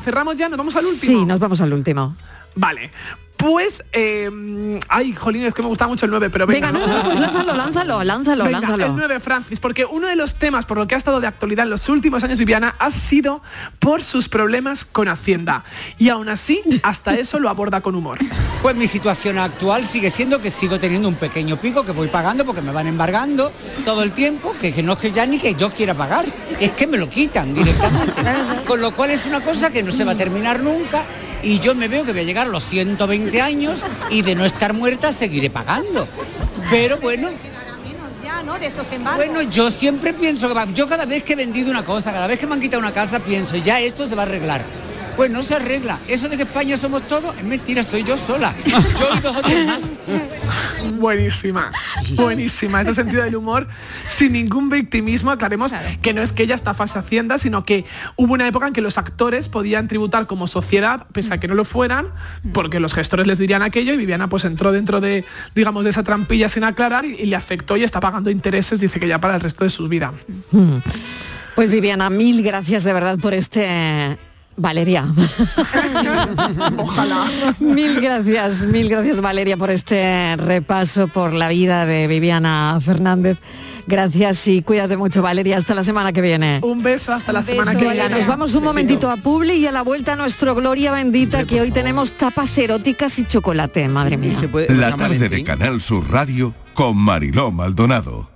Cerramos ya, nos vamos al último. Sí, nos vamos al último. Vale. Pues, eh, ay, jolín, es que me gusta mucho el 9, pero venga. Venga, no, no, pues lánzalo, lánzalo, lánzalo, Venga, lánzalo. El 9, Francis, porque uno de los temas por lo que ha estado de actualidad en los últimos años Viviana ha sido por sus problemas con Hacienda. Y aún así, hasta eso lo aborda con humor. Pues mi situación actual sigue siendo que sigo teniendo un pequeño pico que voy pagando porque me van embargando todo el tiempo, que, que no es que ya ni que yo quiera pagar, es que me lo quitan directamente. Con lo cual es una cosa que no se va a terminar nunca y yo me veo que voy a llegar a los 120 años y de no estar muerta seguiré pagando. Pero bueno, bueno, yo siempre pienso que yo cada vez que he vendido una cosa, cada vez que me han quitado una casa, pienso, ya esto se va a arreglar. Pues no se arregla. Eso de que España somos todos es mentira, soy yo sola. Yo y dos. Buenísima, buenísima. Ese sentido del humor, sin ningún victimismo, aclaremos que no es que ella estafase Hacienda, sino que hubo una época en que los actores podían tributar como sociedad, pese a que no lo fueran, porque los gestores les dirían aquello y Viviana pues entró dentro de, digamos, de esa trampilla sin aclarar y, y le afectó y está pagando intereses, dice que ya para el resto de su vida. Mm. Pues Viviana, mil gracias de verdad por este... Valeria. Ojalá. mil gracias, mil gracias Valeria por este repaso por la vida de Viviana Fernández. Gracias y cuídate mucho Valeria, hasta la semana que viene. Un beso hasta la semana que Venga, viene. nos vamos un momentito a Publi y a la vuelta a nuestro Gloria Bendita que hoy tenemos tapas eróticas y chocolate, madre mía. La tarde de Canal Sur Radio con Mariló Maldonado.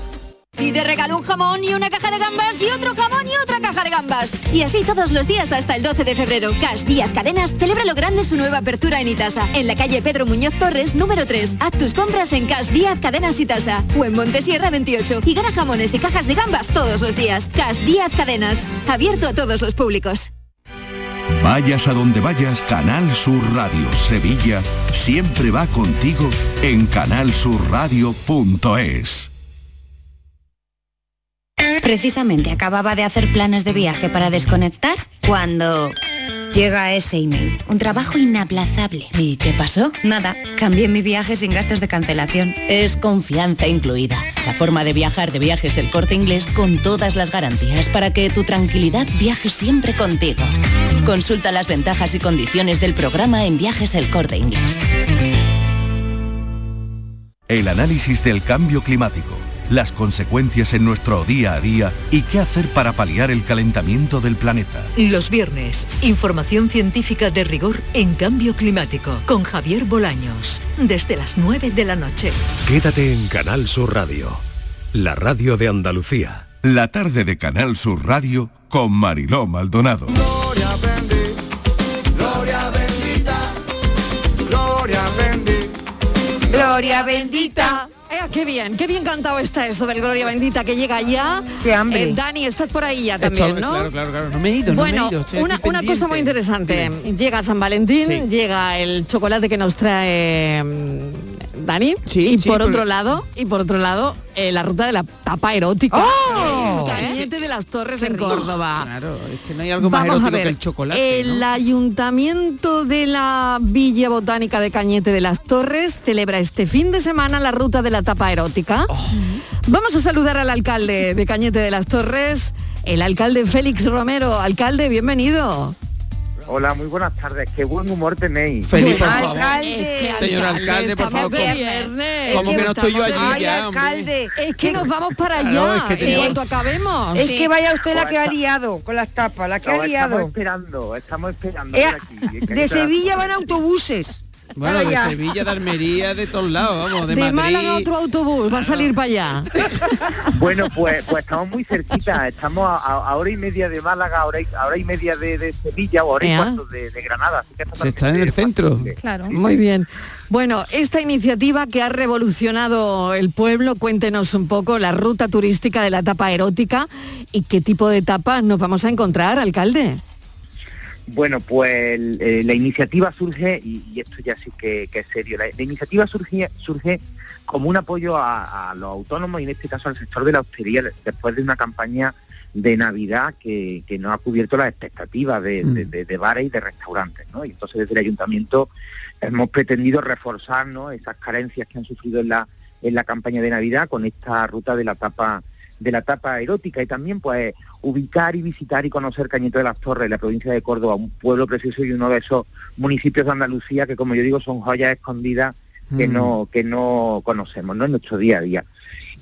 Y de regalo un jamón y una caja de gambas y otro jamón y otra caja de gambas. Y así todos los días hasta el 12 de febrero. Cas Díaz Cadenas celebra lo grande su nueva apertura en Itasa. En la calle Pedro Muñoz Torres, número 3. Haz tus compras en Cas Díaz Cadenas Itasa. O en Montesierra 28. Y gana jamones y cajas de gambas todos los días. Cas Díaz Cadenas. Abierto a todos los públicos. Vayas a donde vayas, Canal Sur Radio Sevilla siempre va contigo en canalsurradio.es. Precisamente acababa de hacer planes de viaje para desconectar cuando llega ese email. Un trabajo inaplazable. ¿Y qué pasó? Nada. Cambié mi viaje sin gastos de cancelación. Es confianza incluida. La forma de viajar de viajes el corte inglés con todas las garantías para que tu tranquilidad viaje siempre contigo. Consulta las ventajas y condiciones del programa en viajes el corte inglés. El análisis del cambio climático, las consecuencias en nuestro día a día y qué hacer para paliar el calentamiento del planeta. Los viernes, información científica de rigor en cambio climático con Javier Bolaños, desde las 9 de la noche. Quédate en Canal Sur Radio, la radio de Andalucía. La tarde de Canal Sur Radio con Mariló Maldonado. Gloria bendita, gloria bendita, gloria bendita. Gloria bendita. Eh, qué bien, qué bien cantado está eso del Gloria Bendita que llega ya. Qué hambre. Eh, Dani, estás por ahí ya también, Esto- ¿no? Claro, claro, claro. No me he ido, no bueno, me he ido. estoy una, cosa muy interesante. Llega San Valentín, Sí. llega el chocolate que nos trae Dani. Sí, y sí, por pero- otro lado, y por otro lado, eh, la ruta de la tapa erótica. ¡Oh! De las Torres en Córdoba. Claro, es que no hay algo más Vamos a erótico ver, que el chocolate. el ¿no? Ayuntamiento de la Villa Botánica de Cañete de las Torres celebra este fin de semana la ruta de la tapa erótica. Oh. Vamos a saludar al alcalde de Cañete de las Torres, el alcalde Félix Romero. Alcalde, bienvenido. Hola, muy buenas tardes. Qué buen humor tenéis. Feliz, por favor. Alcalde. Señor alcalde, por estamos favor, de ¿cómo- viernes. ¿Cómo que no estoy yo allí Ay, ya, hombre? alcalde. Es que nos vamos para allá Claro, es que en tenemos- cuanto acabemos. Es que vaya usted la que ha liado con las tapas, la que No, ha estamos liado. esperando, estamos esperando. Eh, por aquí, de Sevilla van autobuses. Bueno, Para de allá. Sevilla, de Almería, de todos lados, vamos, de, de Madrid. Málaga otro autobús va a salir para allá. Bueno, pues, pues estamos muy cerquita. Estamos a, a- a hora y media de Málaga, a hora y, a hora y media de, de Sevilla o hora y Ea. cuarto de, de Granada. Así que Se está en el centro. Claro, muy bien. Bueno, esta iniciativa que ha revolucionado el pueblo, cuéntenos un poco la ruta turística de la etapa erótica y qué tipo de tapas nos vamos a encontrar, alcalde. Bueno, pues eh, la iniciativa surge, y, y esto ya sí que, que es serio, la, la iniciativa surge, surge como un apoyo a, a los autónomos y en este caso al sector de la hostelería después de una campaña de Navidad que, que no ha cubierto las expectativas de, de- de- de bares y de restaurantes. ¿no? Y entonces desde el ayuntamiento hemos pretendido reforzar ¿no? esas carencias que han sufrido en la, en la campaña de Navidad con esta ruta de la tapa de la tapa erótica y también pues ubicar y visitar y conocer Cañete de las Torres, la provincia de Córdoba, un pueblo precioso y uno de esos municipios de Andalucía que como yo digo son joyas escondidas que Mm. no que no conocemos ¿no? en nuestro día a día.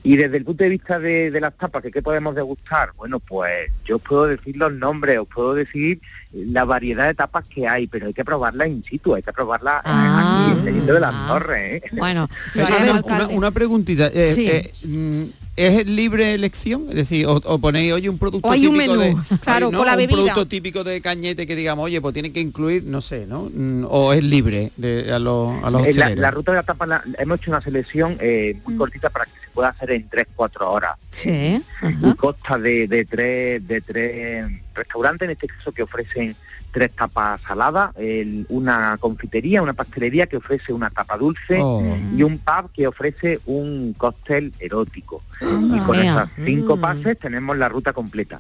Y desde el punto de vista de, de las tapas, ¿que ¿qué podemos degustar? Bueno, pues yo os puedo decir los nombres, os puedo decir la variedad de tapas que hay, pero hay que probarlas in situ, hay que probarlas eh, aquí en de las Torres. ¿eh? Bueno, ver, una, preguntita. eh, Sí. eh, mm, ¿Es libre elección? Es decir, o, o ponéis, oye, un producto O hay un típico menú, de... claro, oye, con la un bebida. producto típico de cañete que digamos, oye, pues tiene que incluir, no sé, ¿no? Mm, O es libre de, a los, a los Eh, la, la ruta de la tapa la- hemos hecho una selección eh, muy cortita para que se pueda hacer en 3-4 horas. Sí. Y consta de, de tres de tres restaurantes, en este caso que ofrecen tres tapas saladas, el- una confitería, una pastelería que ofrece una tapa dulce Oh. y un pub que ofrece un cóctel erótico. y con vea. esas cinco Mm. pases tenemos la ruta completa.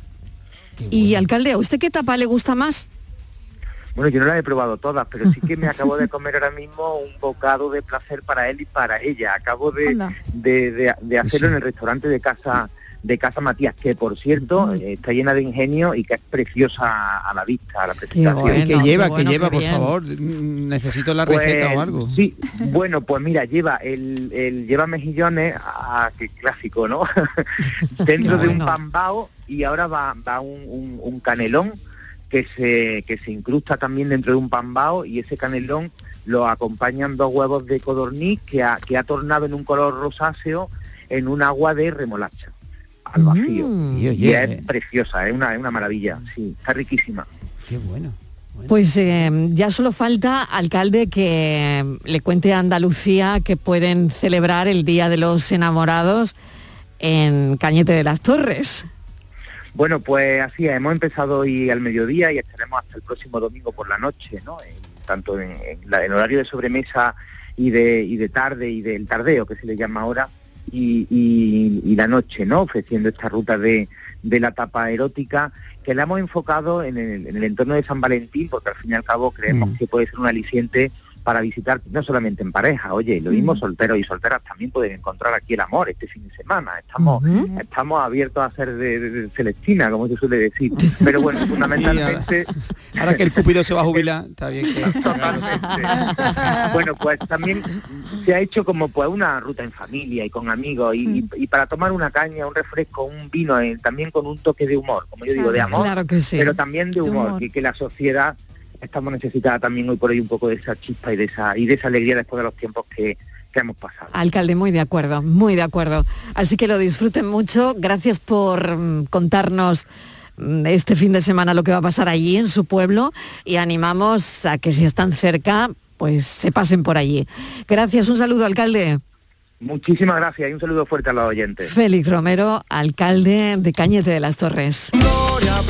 Y alcalde, ¿a usted qué tapa le gusta más? Bueno, yo no las he probado todas, pero sí que me acabo de comer ahora mismo un bocado de placer para él y para ella. Acabo de, de, de- de hacerlo en el restaurante de casa de casa Matías, que por cierto eh, está llena de ingenio y que es preciosa a la vista, a la presentación. ¿Y qué lleva? qué bueno, ¿Qué lleva, qué por favor? Necesito la Pues, receta o algo. Sí, bueno, pues mira, lleva el, el lleva mejillones, ah, qué clásico, ¿no? Dentro de un bueno. pan bao y ahora va, va un, un- un canelón que se, que se incrusta también dentro de un pan bao y ese canelón lo acompañan dos huevos de codorniz que ha, que ha tornado en un color rosáceo en un agua de remolacha al vacío. Mm. Y, Y es preciosa, es una, es una maravilla, sí, está riquísima. qué bueno. Pues eh, ya solo falta, alcalde, que le cuente a Andalucía que pueden celebrar el Día de los Enamorados en Cañete de las Torres. Bueno, pues así es, hemos empezado hoy al mediodía y estaremos hasta el próximo domingo por la noche, ¿no? En- tanto en, en la- en horario de sobremesa y de, y de tarde y del tardeo, que se le llama ahora, y, y- y la noche, ¿no? Ofreciendo esta ruta de, de la tapa erótica que la hemos enfocado en el, en el entorno de San Valentín, porque al fin y al cabo creemos que puede ser un aliciente para visitar no solamente en pareja, oye, lo mismo solteros y solteras también pueden encontrar aquí el amor este fin de semana. Estamos, estamos abiertos a ser de, de- de Celestina, como se suele decir. Pero bueno, fundamentalmente Ahora que el Cúpido se va a jubilar, está bien que... bueno, pues también se ha hecho como pues una ruta en familia y con amigos y, y- y para tomar una caña, un refresco, un vino, eh, también con un toque de humor, como yo digo, de amor, Claro que sí. pero también de humor, humor. Que, que la sociedad estamos necesitada también hoy por hoy un poco de esa chispa y de esa y de esa alegría después de los tiempos que, que hemos pasado. Alcalde, muy de acuerdo, muy de acuerdo. Así que lo disfruten mucho. Gracias por mm, contarnos mm, este fin de semana lo que va a pasar allí en su pueblo y animamos a que si están cerca, pues se pasen por allí. Gracias, un saludo, alcalde. Muchísimas gracias y un saludo fuerte a los oyentes. Félix Romero, alcalde de Cañete de las Torres. Gloria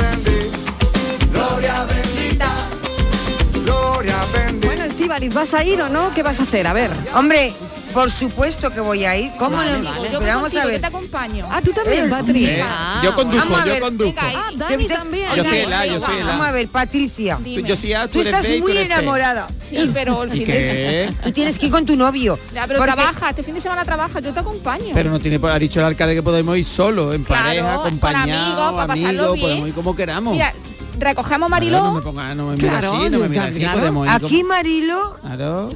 ¿vas a ir o no? ¿Qué vas a hacer? A ver. Hombre, por supuesto que voy a ir. ¿Cómo Vale, no? vale. Pero vamos a ver. te acompaño. Ah, tú también, Eh, Patri. eh, Ah, yo conduzco, Vamos a yo ver, conduzco. Ah, Dani también. Yo soy el A, yo soy el Vamos a ver, Patricia. Tú- Yo soy A, tú, Tú eres estás B y tú muy eres enamorada. Sí, pero el ¿Y fin de? Tú tienes que ir con tu novio. Ya, pero Porque- trabaja, este fin de semana trabaja, yo te acompaño. Pero no tiene, ha dicho el alcalde que podemos ir solo, en Claro, pareja, con acompañados, amigos, para pasarlo bien. podemos ir como queramos. Mira, recogemos Claro, Mariló. no me ponga, no me mira Claro, así, no me claro, así, claro. podemos ir Aquí.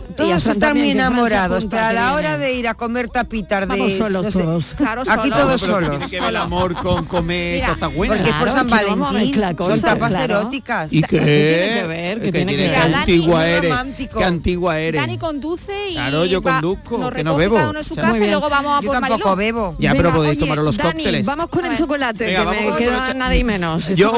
Y todos están muy enamorados, pero a la hora de ir a comer tapitas de... Vamos solos todos. Claro, Aquí solo. todos solos. tiene que ver el amor con comer Mira, cosas buenas. Porque es por San Valentín. Son tapas claro. eróticas. ¿Y ¿Qué qué? tiene que ver? ¿Qué tiene que ver? Antigua eres. romántico. Qué antigua eres. Dani conduce y Claro, yo conduzco, que no recoge bebo. cada uno en su O sea, casa Muy y luego vamos a Yo por tampoco Mariló. bebo. Ya, pero podéis tomar los cócteles. vamos con el chocolate, que me queda nada y menos. Yo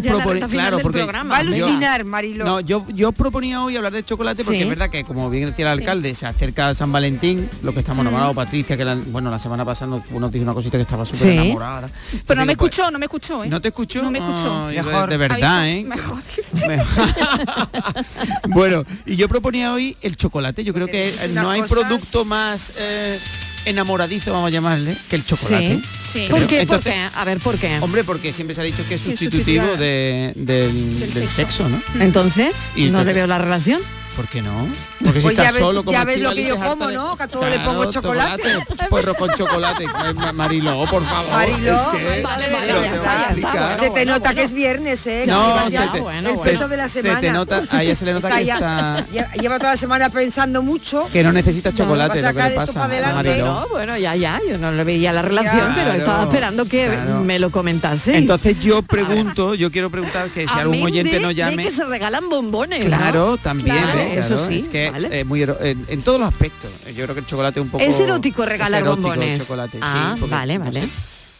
claro, porque programa. Va a alucinar, Marilo. No, yo, yo proponía hoy hablar de chocolate porque Sí. es verdad que, como bien decía el alcalde, se acerca San Valentín, lo que estamos nombrados, Patricia, que la- bueno, la semana pasada nos, nos dijo una cosita que estaba súper Sí. enamorada. Pero no me pues, escuchó, no me escuchó, ¿eh? ¿No te escuchó? No me escuchó. Ay, de- Mejor. De, verdad, ¿eh? Mejor. bueno, y yo proponía hoy el chocolate. Yo creo que no hay cosas- producto más eh, enamoradizo, vamos a llamarle, que el chocolate. Sí. Sí. ¿Por qué? ¿Por Entonces, qué? A ver, ¿por qué? Hombre, porque siempre se ha dicho que es sustitutivo de- del, sexo. sexo, ¿no? Entonces, Y no entonces- le veo la relación. ¿Por qué no? Porque si Pues ya estás ves- solo como ya ves lo que yo como, de- ¿no? Que a todo le pongo chocolate. pues, Puerro con chocolate. Mariló, por favor. Mariló, es que- vale, vale, ya te está, ya está. Se te nota que es viernes, ¿eh? No, se te, bueno, el se- peso de la se semana. te nota, a ella se le nota Está que ya- está lle- Lleva toda la semana pensando mucho. que no necesita No, chocolate, lo que le pasa adelante. Mariló. No, bueno, ya, ya, yo no le veía la relación, pero estaba esperando que claro. me lo comentaseis. Entonces yo pregunto, yo quiero preguntar que si algún oyente de llame. que se regalan bombones, ¿no? Claro, también, Claro, ¿eh? eso sí, es que vale. eh, muy ero- en, en todos los aspectos. Yo creo que el chocolate es un poco Es erótico regalar es erótico bombones. el chocolate, sí, porque, vale, no vale. sé,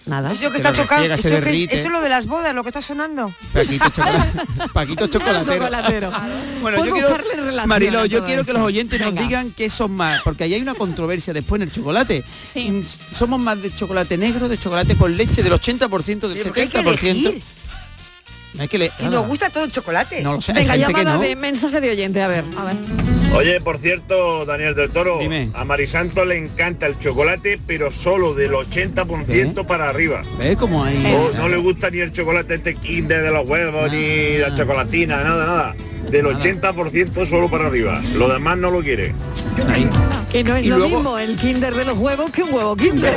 Nada. Eso que Se está lo tocando, refriega, se eso, que es, es lo de las bodas, lo que está sonando. Paquito chocolate, Paquito chocolatero. Chocolatero. Bueno, yo quiero, a yo quiero que los oyentes Venga. nos digan qué son más, porque ahí hay una controversia después en el chocolate. Sí. Mm, Somos más de chocolate negro, de chocolate con leche, del 80%, del Pero porque hay que 70%. Hay que le- Si nos gusta todo el chocolate. No lo sé, Venga, llamada no. de mensaje de oyente, a ver. A ver. Oye, por cierto, Daniel del Toro, a Marisanto le encanta el chocolate, pero solo del 80% para arriba. ¿Ves cómo hay? No, no le gusta ni el chocolate este kinder de los huevos, ni la chocolatina, nada, nada. Del 80% solo para arriba. Lo demás no lo quiere. Que no es Y lo luego- mismo el kinder de los huevos que un huevo kinder.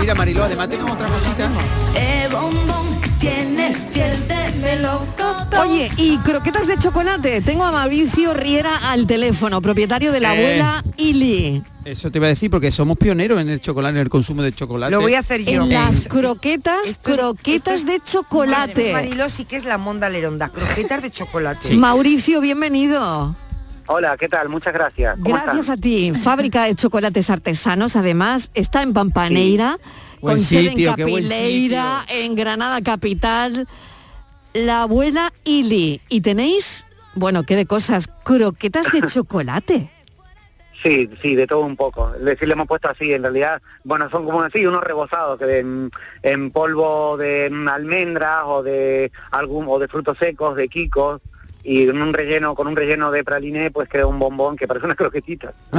Mira, Mariló, además tenemos otra cosita. Eh, bombón, tienes piel de melocotón. Oye, y croquetas de chocolate. Tengo a Mauricio Riera al teléfono, propietario de la Eh. abuela Ili. Eso te iba a decir porque somos pioneros en el chocolate, en el consumo de chocolate. Lo voy a hacer yo. En las croquetas, croquetas de chocolate. Mariló sí que es la monda leronda, croquetas de chocolate. Mauricio, bienvenido. Hola, ¿qué tal? Muchas gracias. ¿Cómo Gracias están? a ti. Fábrica de chocolates artesanos, además, está en Pampaneira, Buen con sede sitio, en qué buen Capileira, en Granada Capital. La abuela Ili. Y tenéis, bueno, qué de cosas, croquetas de chocolate. Sí, sí, de todo un poco. Es decir, le hemos puesto así, en realidad, bueno, son como así, unos rebozados que en, en polvo de almendras o de algún o de frutos secos, de quicos y en un relleno con un relleno de praliné, pues queda un bombón que parece una croquetita.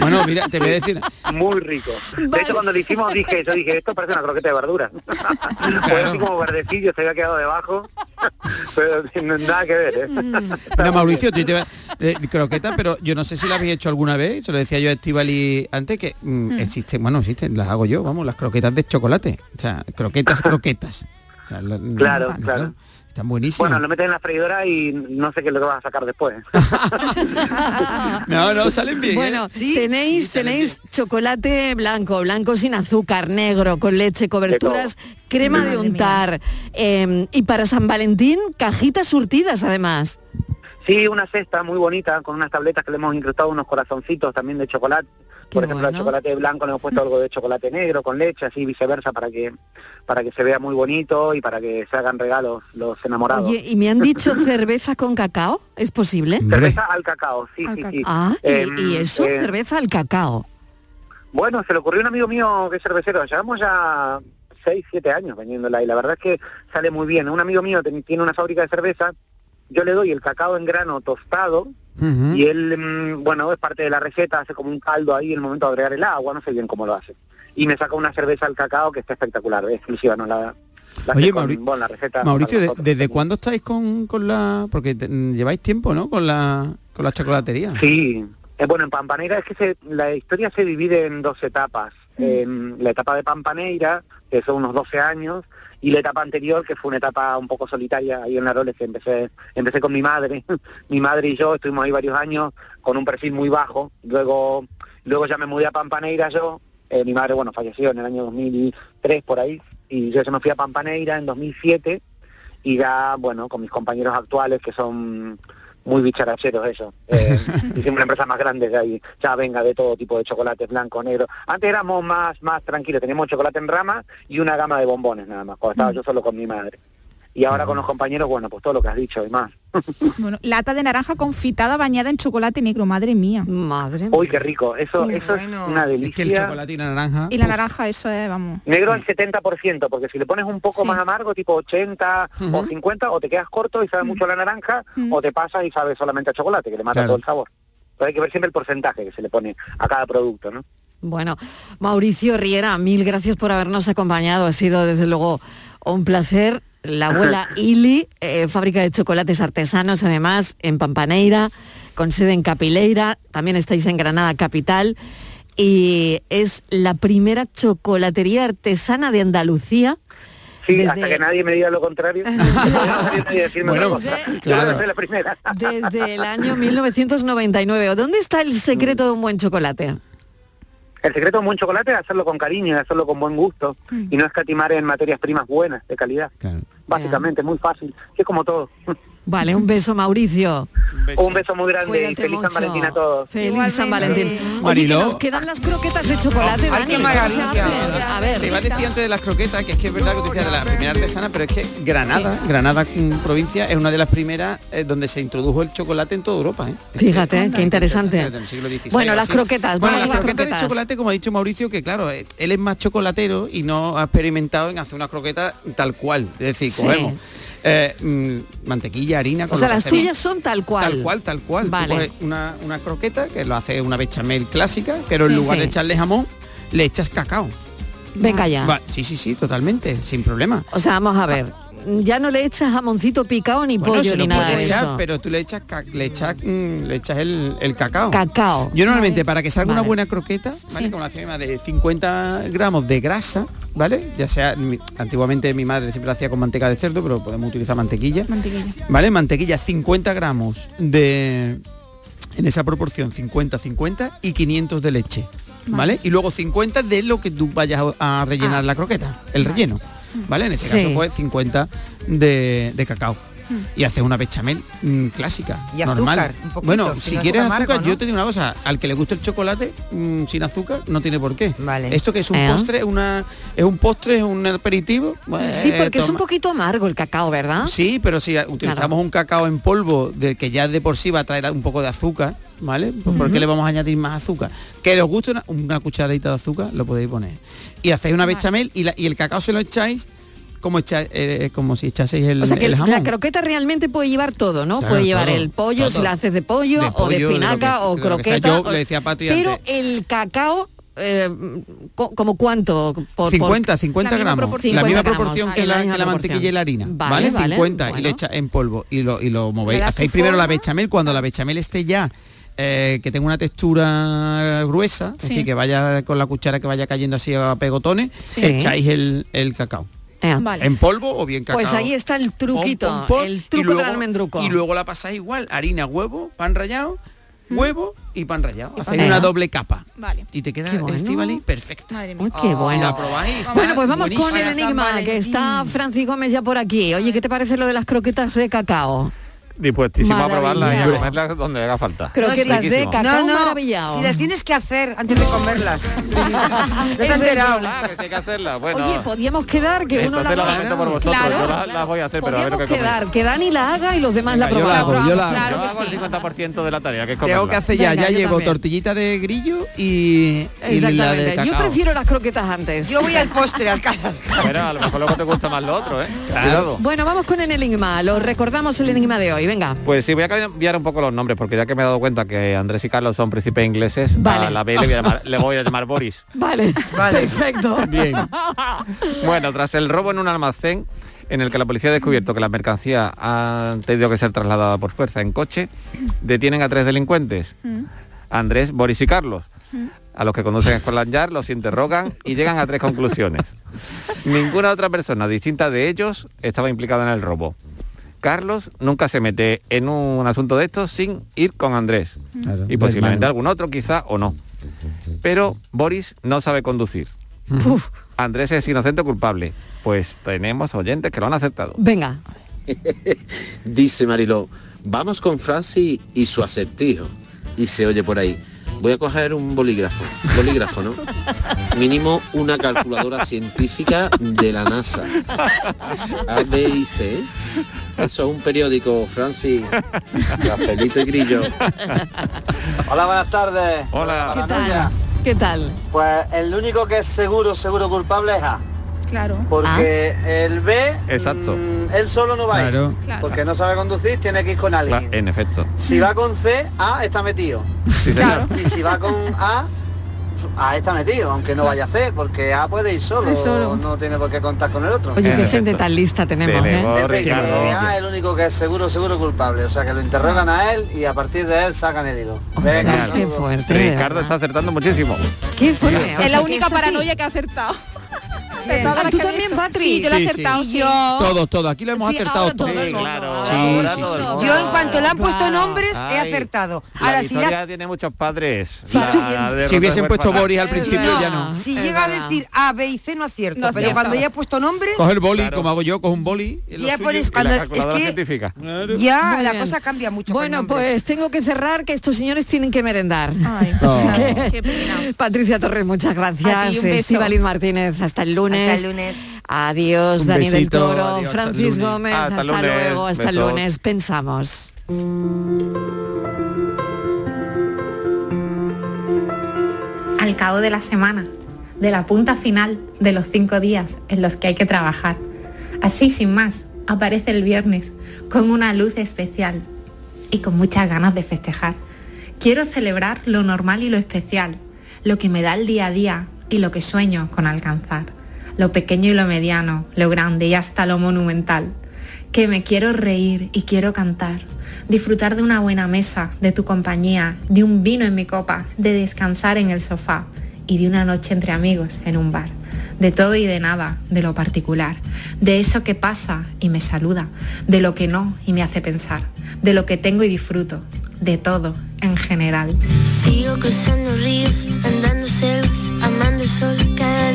Bueno, mira, te voy a decir, Muy rico. De hecho, cuando lo hicimos dije, yo dije, esto parece una croqueta de verdura. Pues así como verdecillo, se había quedado debajo, pero no- nada que ver, ¿eh? Mira, Mauricio, tú te eh, croquetas, pero yo no sé si las habéis hecho alguna vez, se lo decía yo a Estivali antes, que mm, existen, bueno, existen, las hago yo, vamos, las croquetas de chocolate. O sea, croquetas, croquetas. O sea, la- Claro, claro. Están buenísimas. Bueno, lo metes en la freidora y no sé qué es lo que vas a sacar después. No, no, salen bien. ¿eh? Bueno, tenéis, tenéis chocolate blanco, blanco sin azúcar, negro, con leche, coberturas, crema de untar. eh, y para San Valentín, cajitas surtidas además. Sí, una cesta muy bonita con unas tabletas que le hemos incrustado unos corazoncitos también de chocolate. Por ejemplo, bueno. chocolate blanco le hemos puesto algo de chocolate negro con leche, así viceversa para que para que se vea muy bonito y para que se hagan regalos los enamorados. Oye, y me han dicho cerveza con cacao, ¿es posible? Cerveza al cacao, sí, sí, sí. Ah, y, Em, y eso, eh, cerveza al cacao. Bueno, se le ocurrió a un amigo mío que es cervecero, llevamos ya 6, 7 años vendiéndola y la verdad es que sale muy bien. Un amigo mío tiene una fábrica de cerveza, yo le doy el cacao en grano tostado y él, mm, bueno, es parte de la receta, hace como un caldo ahí en el momento de agregar el agua, no sé bien cómo lo hace. Y me saca una cerveza al cacao que está espectacular, es exclusiva, no la... con- bueno, la receta Mauricio, para ¿de- nosotros. ¿desde cuándo estáis con, con la...? Porque te- mm, lleváis tiempo, ¿no? Con la, con la chocolatería. Sí, eh, bueno, en Pampaneira es que se- la historia se divide en dos etapas. En la etapa de Pampaneira, que son unos 12 años, y la etapa anterior, que fue una etapa un poco solitaria ahí en Naroles, que empecé, empecé con mi madre. mi madre y yo estuvimos ahí varios años con un perfil muy bajo. Luego, luego ya me mudé a Pampaneira yo. Eh, mi madre, bueno, falleció en el año 2003 por ahí, y yo ya me fui a Pampaneira en 2007 y ya, bueno, con mis compañeros actuales que son muy bicharacheros ellos. Eh, hicimos una empresa más grande de ahí, ya venga de todo tipo de chocolates, blanco, negro. Antes éramos más, más tranquilos, teníamos chocolate en rama y una gama de bombones nada más, cuando estaba yo solo con mi madre. Y ahora con los compañeros, bueno, pues todo lo que has dicho y más. Bueno, lata de naranja confitada bañada en chocolate negro, madre mía. Madre Uy, qué rico, eso, eso es una delicia. Es que el chocolate y la naranja... Y la naranja, eso es, vamos. Negro al 70%, porque si le pones un poco más amargo, tipo 80 o 50, o te quedas corto y sabe mucho a la naranja, o te pasas y sabe solamente a chocolate, que le mata Claro. todo el sabor. Entonces hay que ver siempre el porcentaje que se le pone a cada producto, ¿no? Bueno, Mauricio Riera, mil gracias por habernos acompañado. Ha sido desde luego un placer. La abuela Ili, eh, fábrica de chocolates artesanos, además, en Pampaneira, con sede en Capileira, también estáis en Granada Capital, y es la primera chocolatería artesana de Andalucía. Sí, Desde- hasta que nadie me diga lo contrario. Bueno, claro. primera. Desde el año 1999. ¿Dónde está el secreto de un buen chocolate? El secreto de un buen chocolate es hacerlo con cariño, y hacerlo con buen gusto y no escatimar en materias primas buenas, de calidad. Básicamente, muy fácil. Es como todo. Vale, un beso, Mauricio. Un beso muy grande y feliz San. Valentín a todos. Feliz San Valentín. Oye, que nos quedan las croquetas de chocolate, Ay, Dani. qué ¿cómo se maravilla. hacen? A ver. Te iba a decir antes de las croquetas, que es que es verdad que tú decías de la primera artesana, pero es que Granada, Granada mm, provincia, es una de las primeras eh, donde se introdujo el chocolate en toda Europa. ¿eh? Fíjate, qué interesante. Desde el siglo XVI Bueno, las croquetas, Bueno, las croquetas de chocolate, como ha dicho Mauricio, que claro, eh, él es más chocolatero y no ha experimentado en hacer una croqueta tal cual. Es decir, Sí. Eh, mm, mantequilla, harina, con O sea, las tuyas son tal cual. Tal cual, tal cual. Vale. una, una croqueta que lo hace una bechamel clásica, pero en lugar sí. de echarle jamón, le echas cacao. Venga ya. Va, sí, sí, sí, totalmente, sin problema. O sea, vamos a ver. Ya no le echas jamoncito picado ni Bueno, pollo se ni lo nada puedes de echar, eso. pero tú le echas, le echas, mm, le echas el, el cacao. Cacao. Yo normalmente para que salga una buena croqueta, ¿vale? Como la hacía mi madre, 50 gramos de grasa, ¿vale? Ya sea, mi- antiguamente mi madre siempre lo hacía con manteca de cerdo, pero podemos utilizar mantequilla. Mantequilla. ¿Vale? Mantequilla, 50 gramos de... En esa proporción, 50, 50 y 500 de leche. ¿Vale? Y luego 50 de lo que tú vayas a a rellenar la croqueta, el relleno. ¿Vale? En este Sí. caso, pues 50 de, de cacao. Y haces una bechamel mm, clásica, Y normal. azúcar, un poquito, bueno, si si no quieres azúcar azúcar, amargo, ¿no? yo te digo una cosa, al que le guste el chocolate mm, sin azúcar, no tiene por qué. Vale. Esto que es un Eh. postre, es una, es un postre, es un aperitivo. pues, Sí, porque es un poquito amargo el cacao, ¿verdad? Sí, pero si utilizamos un cacao en polvo del que ya de por sí va a traer un poco de azúcar, ¿vale? Pues, ¿Por qué le vamos a añadir más azúcar? Que os guste una, una cucharadita de azúcar, lo podéis poner. Y hacéis una bechamel y, la- y el cacao se lo echáis como, echa- eh, como si echaseis el, O sea que el jamón. la croqueta realmente puede llevar todo, ¿no? Claro, puede llevar todo, el pollo, todo. si la haces de pollo, De o de espinaca que- o croqueta. Yo o- le decía a Pati Pero antes- el cacao, eh, co- ¿como cuánto? Por, por- 50, 50 gramos. La 50 misma gramos, proporción que la, mantequilla y la harina. Vale, Vale, vale, 50 y le echa en polvo y lo, y lo movéis. Hacéis primero la bechamel. Cuando la bechamel esté ya eh, que tenga una textura gruesa, es Sí. decir, que vaya con la cuchara que vaya cayendo así a pegotones, Sí. echáis el, el cacao. Eh, En polvo o bien cacao. Pues ahí está el truquito, pon, el truco luego- del almendruco. Y luego la pasáis igual, harina, huevo, pan rallado, huevo y pan rallado. Hacéis una doble capa. Vale. Y te queda bueno. Estivali perfecta. Madre Uy, qué bueno. la probáis, Bueno, pues vamos con el enigma, que está Francis Gómez ya por aquí. Oye, ¿qué te parece lo de las croquetas de cacao? Dispuestísimo a probarla y a Maravilla. comerla donde haga falta. Croquetas de Riquísimo. cacao maravillado. Si las tienes que hacer antes de comerlas. ¿No te has enterado? Ah, que hay que hacerla. Bueno, Oye, podíamos quedar que uno la entonces lo haga. lamento por vosotros. Claro, yo la- las voy a hacer, pero a ver lo que quedar, que Dani la haga y los demás la Venga, yo la probamos. hago, yo la hago. Claro yo que hago el sí. 50% de la tarea, que es Tengo comerla. que hacer ya, Venga, ya llevo también. tortillita de grillo y, y la de Exactamente. Yo prefiero las croquetas antes. Yo voy al postre, al. Pero a lo mejor luego te gusta más lo otro, ¿eh? Cuidado. Bueno, vamos con el enigma. Lo recordamos el enigma de hoy. Venga. Pues sí, voy a cambiar un poco los nombres, porque ya que me he dado cuenta que Andrés y Carlos son príncipes ingleses, Vale. a la B le voy a llamar, le voy a llamar Boris. Vale, perfecto. Bien. Bueno, tras el robo en un almacén en el que la policía ha descubierto que las mercancías han tenido que ser trasladadas por fuerza en coche, detienen a tres delincuentes, Andrés, Boris y Carlos, a los que conducen a Scotland Yard, los interrogan y llegan a tres conclusiones. Ninguna otra persona distinta de ellos estaba implicada en el robo. Carlos nunca se mete en un asunto de estos sin ir con Andrés. Claro, y posiblemente algún otro quizá o no. Pero Boris no sabe conducir. Andrés es inocente o culpable. Pues tenemos oyentes que lo han aceptado. Venga. Dice Mariló, vamos con Francis y su acertijo. Y se oye por ahí. Voy a coger un bolígrafo. Bolígrafo, ¿no? Mínimo una calculadora científica de la NASA. A, B y C. Eso es un periódico, Francis. Rafaelito y Grillo. Hola, buenas tardes. Hola. ¿Qué tal? ¿Qué tal? Pues el único que es seguro, seguro culpable es A. Claro. Porque el B, Exacto. mm, él solo no va a ir. Claro. Claro. Porque no sabe conducir, tiene que ir con alguien. En efecto. Si va con C, A está metido. Sí, señor. Y si va con A, A está metido, aunque no vaya a C, porque A puede ir solo, no tiene por qué contar con el otro. Oye, qué gente tan lista tenemos, Tenemos, ¿eh? Ricardo. A es el único que es seguro, seguro culpable. O sea, que lo interrogan a él y a partir de él sacan el hilo. Un Qué fuerte. Ricardo verdad. está acertando muchísimo. Qué fuerte. o es la única paranoia que ha acertado. Todas Ah, ¿tú también. Patri? Sí, yo lo he Sí, sí. acertado. Y sí. yo- Todos, todos. Aquí lo hemos Sí, acertado todos. claro, Sí, sí, sí. Yo en cuanto le han puesto nombres he acertado. La Ahora si, historia ya- tiene muchos padres. Sí, La Si hubiesen es puesto. Boris al principio ya no. si Es llega a decir A, B y C no acierto, No pero cuando ya he puesto nombres, Coge el boli, Claro. como hago yo, cojo un boli. ya pones cuando la es que ya la cosa cambia mucho. Bueno, pues tengo que cerrar que estos señores tienen que merendar. Ay, Así No. que- qué pena. Patricia Torres, muchas gracias. ti, Martínez, hasta el lunes. Hasta el lunes. Adiós, Un Dani del Toro, adiós, hasta Francis lunes. Gómez, Hasta hasta, lunes, luego, hasta el lunes. Pensamos. al cabo de la semana, de la punta final de los cinco días en los que hay que trabajar. Así, sin más, aparece el viernes con una luz especial y con muchas ganas de festejar. Quiero celebrar lo normal y lo especial, lo que me da el día a día y lo que sueño con alcanzar, lo pequeño y lo mediano, lo grande y hasta lo monumental. Que me quiero reír y quiero cantar, disfrutar de una buena mesa, de tu compañía, de un vino en mi copa, de descansar en el sofá y de una noche entre amigos en un bar. De todo y de nada, de lo particular, de eso que pasa y me saluda, de lo que no y me hace pensar, de lo que tengo y disfruto, de todo en general. Sigo cruzando ríos, andando selvas, amando el sol.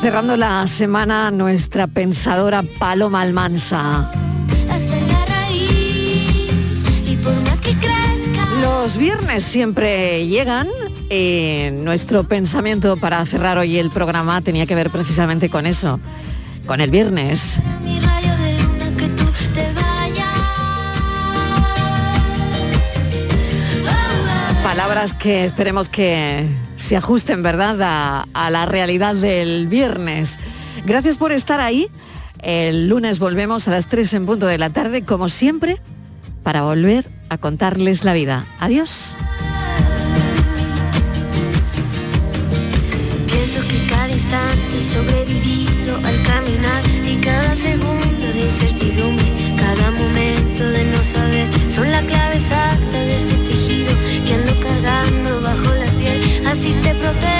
Cerrando la semana, nuestra pensadora Paloma Almansa. Los viernes siempre llegan. eh, nuestro pensamiento para cerrar hoy el programa tenía que ver precisamente con eso, con el viernes. Palabras que esperemos que se ajusten, ¿verdad?, a, la realidad del viernes. Gracias por estar ahí. El lunes volvemos a las 3 en punto de la tarde, como siempre, para volver a contarles la vida. Adiós. Y cada segundo de incertidumbre, cada momento de no saber, son la clave Así